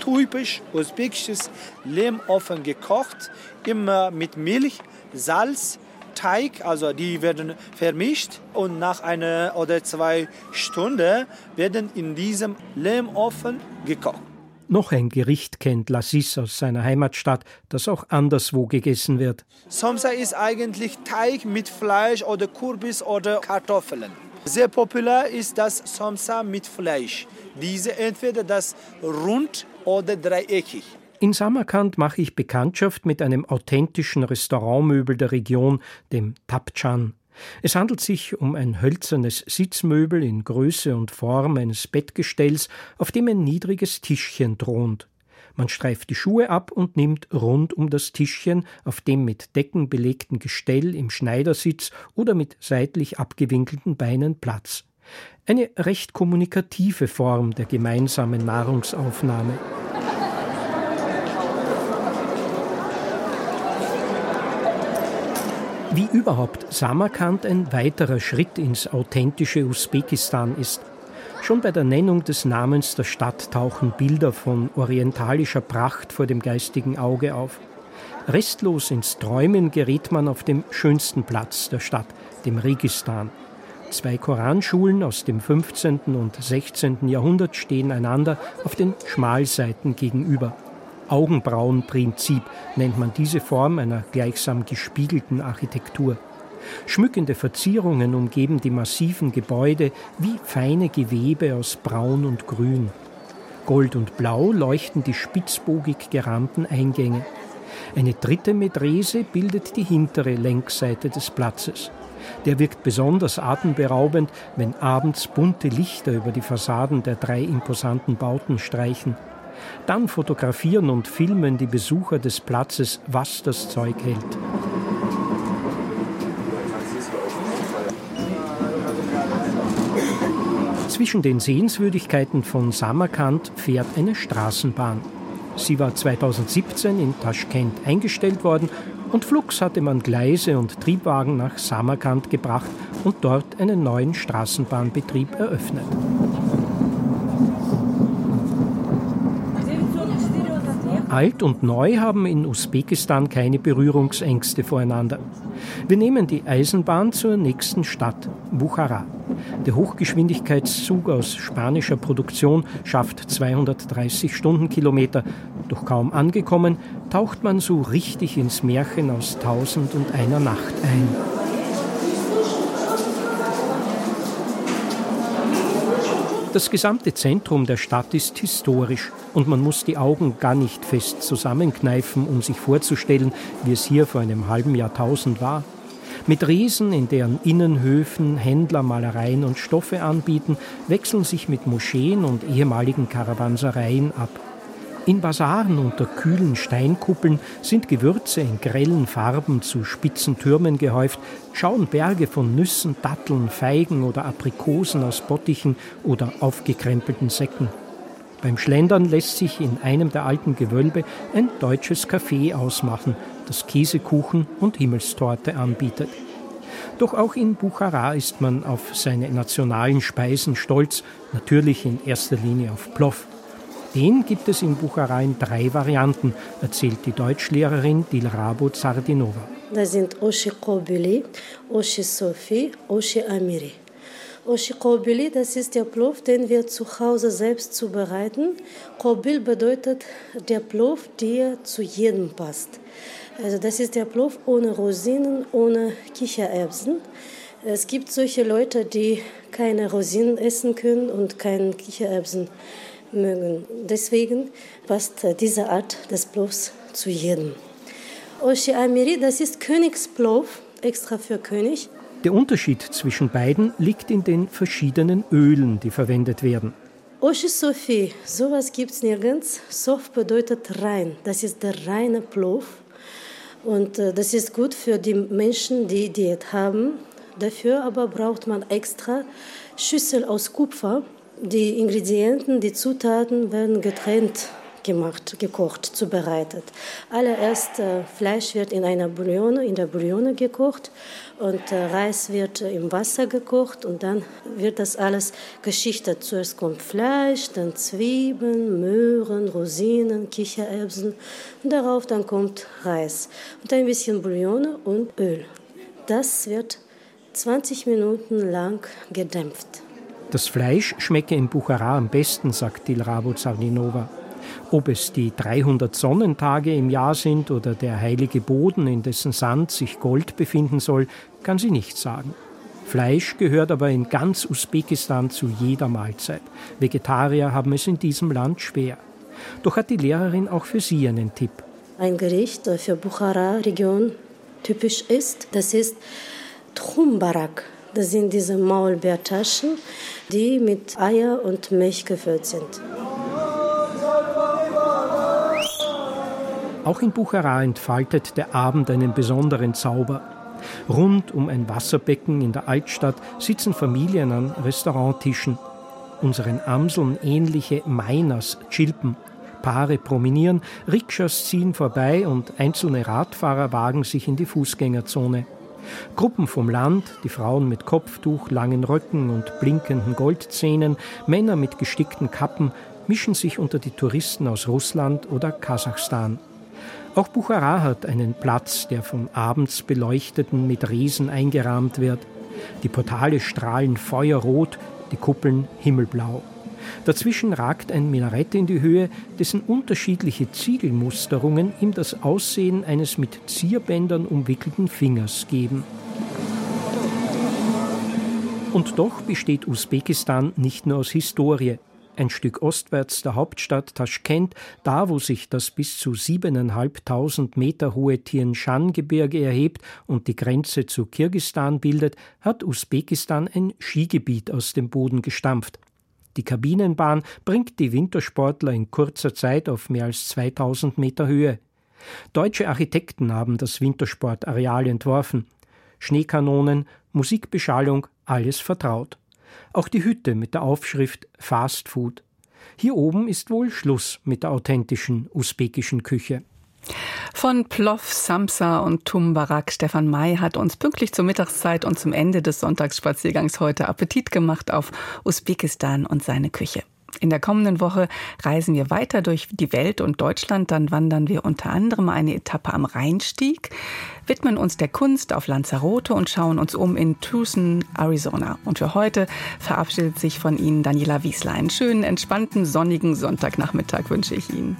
typisch usbekisches Lehmofen gekocht, immer mit Milch, Salz, Teig, also die werden vermischt und nach einer oder zwei Stunden werden in diesem Lehmofen gekocht. Noch ein Gericht kennt Lassis aus seiner Heimatstadt, das auch anderswo gegessen wird. Somsa ist eigentlich Teig mit Fleisch oder Kürbis oder Kartoffeln. Sehr populär ist das Somsa mit Fleisch. Diese entweder das rund oder dreieckig. In Samarkand mache ich Bekanntschaft mit einem authentischen Restaurantmöbel der Region, dem Tapchan. Es handelt sich um ein hölzernes Sitzmöbel in Größe und Form eines Bettgestells, auf dem ein niedriges Tischchen thront. Man streift die Schuhe ab und nimmt rund um das Tischchen, auf dem mit Decken belegten Gestell im Schneidersitz oder mit seitlich abgewinkelten Beinen Platz. Eine recht kommunikative Form der gemeinsamen Nahrungsaufnahme. Wie überhaupt Samarkand ein weiterer Schritt ins authentische Usbekistan ist. Schon bei der Nennung des Namens der Stadt tauchen Bilder von orientalischer Pracht vor dem geistigen Auge auf. Restlos ins Träumen gerät man auf dem schönsten Platz der Stadt, dem Registan. Zwei Koranschulen aus dem 15. und 16. Jahrhundert stehen einander auf den Schmalseiten gegenüber. Augenbrauenprinzip nennt man diese Form einer gleichsam gespiegelten Architektur. Schmückende Verzierungen umgeben die massiven Gebäude wie feine Gewebe aus Braun und Grün. Gold und Blau leuchten die spitzbogig gerahmten Eingänge. Eine dritte Medrese bildet die hintere Längsseite des Platzes. Der wirkt besonders atemberaubend, wenn abends bunte Lichter über die Fassaden der drei imposanten Bauten streichen. Dann fotografieren und filmen die Besucher des Platzes, was das Zeug hält. Zwischen den Sehenswürdigkeiten von Samarkand fährt eine Straßenbahn. Sie war 2017 in Taschkent eingestellt worden und flugs hatte man Gleise und Triebwagen nach Samarkand gebracht und dort einen neuen Straßenbahnbetrieb eröffnet. Alt und Neu haben in Usbekistan keine Berührungsängste voreinander. Wir nehmen die Eisenbahn zur nächsten Stadt, Buchara. Der Hochgeschwindigkeitszug aus spanischer Produktion schafft 230 Stundenkilometer. Doch kaum angekommen, taucht man so richtig ins Märchen aus Tausend und einer Nacht ein. Das gesamte Zentrum der Stadt ist historisch und man muss die Augen gar nicht fest zusammenkneifen, um sich vorzustellen, wie es hier vor einem halben Jahrtausend war. Mit Riesen, in deren Innenhöfen Händler Malereien und Stoffe anbieten, wechseln sich mit Moscheen und ehemaligen Karawansereien ab. In Basaren unter kühlen Steinkuppeln sind Gewürze in grellen Farben zu spitzen Türmen gehäuft, schauen Berge von Nüssen, Datteln, Feigen oder Aprikosen aus Bottichen oder aufgekrempelten Säcken. Beim Schlendern lässt sich in einem der alten Gewölbe ein deutsches Café ausmachen, das Käsekuchen und Himmelstorte anbietet. Doch auch in Buchara ist man auf seine nationalen Speisen stolz, natürlich in erster Linie auf Ploff. Den gibt es in Buchara in drei Varianten, erzählt die Deutschlehrerin Dilrabo Zardinova. Das sind Oshi Kobili, Oshi Sofi, Oshi Amiri. Oshi Kobili, das ist der Plov, den wir zu Hause selbst zubereiten. Kobil bedeutet der Plov, der zu jedem passt. Also das ist der Plov ohne Rosinen, ohne Kichererbsen. Es gibt solche Leute, die keine Rosinen essen können und keinen Kichererbsen mögen. Deswegen passt diese Art des Plovs zu jedem. Oshi Amiri, das ist Königsplov, extra für König. Der Unterschied zwischen beiden liegt in den verschiedenen Ölen, die verwendet werden. Oshi Sofi, sowas gibt es nirgends. Sof bedeutet rein. Das ist der reine Plov. Und äh, das ist gut für die Menschen, die Diät haben. Dafür aber braucht man extra Schüssel aus Kupfer. Die Ingredienten, die Zutaten werden getrennt gemacht, gekocht, zubereitet. Allererst äh, Fleisch wird in einer Bouillone, in der Bouillone gekocht und äh, Reis wird äh, im Wasser gekocht und dann wird das alles geschichtet. Zuerst kommt Fleisch, dann Zwiebeln, Möhren, Rosinen, Kichererbsen und darauf dann kommt Reis und ein bisschen Bouillone und Öl. Das wird 20 Minuten lang gedämpft. Das Fleisch schmecke in Buchara am besten, sagt Dilrabo Zarninova. Ob es die 300 Sonnentage im Jahr sind oder der heilige Boden, in dessen Sand sich Gold befinden soll, kann sie nicht sagen. Fleisch gehört aber in ganz Usbekistan zu jeder Mahlzeit. Vegetarier haben es in diesem Land schwer. Doch hat die Lehrerin auch für sie einen Tipp. Ein Gericht für Bukhara-Region typisch ist, das ist Trumbarak. Das sind diese Maulbeertaschen, die mit Eier und Milch gefüllt sind. Auch in Buchara entfaltet der Abend einen besonderen Zauber. Rund um ein Wasserbecken in der Altstadt sitzen Familien an Restauranttischen. Unseren Amseln ähnliche Miners chilpen. Paare promenieren, Rikschas ziehen vorbei und einzelne Radfahrer wagen sich in die Fußgängerzone. Gruppen vom Land, die Frauen mit Kopftuch, langen Röcken und blinkenden Goldzähnen, Männer mit gestickten Kappen, mischen sich unter die Touristen aus Russland oder Kasachstan. Auch Buchara hat einen Platz, der von abends Beleuchteten mit Riesen eingerahmt wird. Die Portale strahlen feuerrot, die Kuppeln himmelblau. Dazwischen ragt ein Minarett in die Höhe, dessen unterschiedliche Ziegelmusterungen ihm das Aussehen eines mit Zierbändern umwickelten Fingers geben. Und doch besteht Usbekistan nicht nur aus Historie ein Stück ostwärts der Hauptstadt Taschkent, da wo sich das bis zu siebeneinhalbtausend Meter hohe Tian-Shan-Gebirge erhebt und die Grenze zu Kirgistan bildet, hat Usbekistan ein Skigebiet aus dem Boden gestampft. Die Kabinenbahn bringt die Wintersportler in kurzer Zeit auf mehr als 2000 Meter Höhe. Deutsche Architekten haben das Wintersportareal entworfen. Schneekanonen, Musikbeschallung, alles vertraut. Auch die Hütte mit der Aufschrift Fast Food. Hier oben ist wohl Schluss mit der authentischen usbekischen Küche. Von Plov, Samsa und Tumbarak. Stefan May hat uns pünktlich zur Mittagszeit und zum Ende des Sonntagsspaziergangs heute Appetit gemacht auf Usbekistan und seine Küche. In der kommenden Woche reisen wir weiter durch die Welt und Deutschland. Dann wandern wir unter anderem eine Etappe am Rheinstieg, widmen uns der Kunst auf Lanzarote und schauen uns um in Tucson, Arizona. Und für heute verabschiedet sich von Ihnen Daniela Wiesler. Einen schönen, entspannten, sonnigen Sonntagnachmittag wünsche ich Ihnen.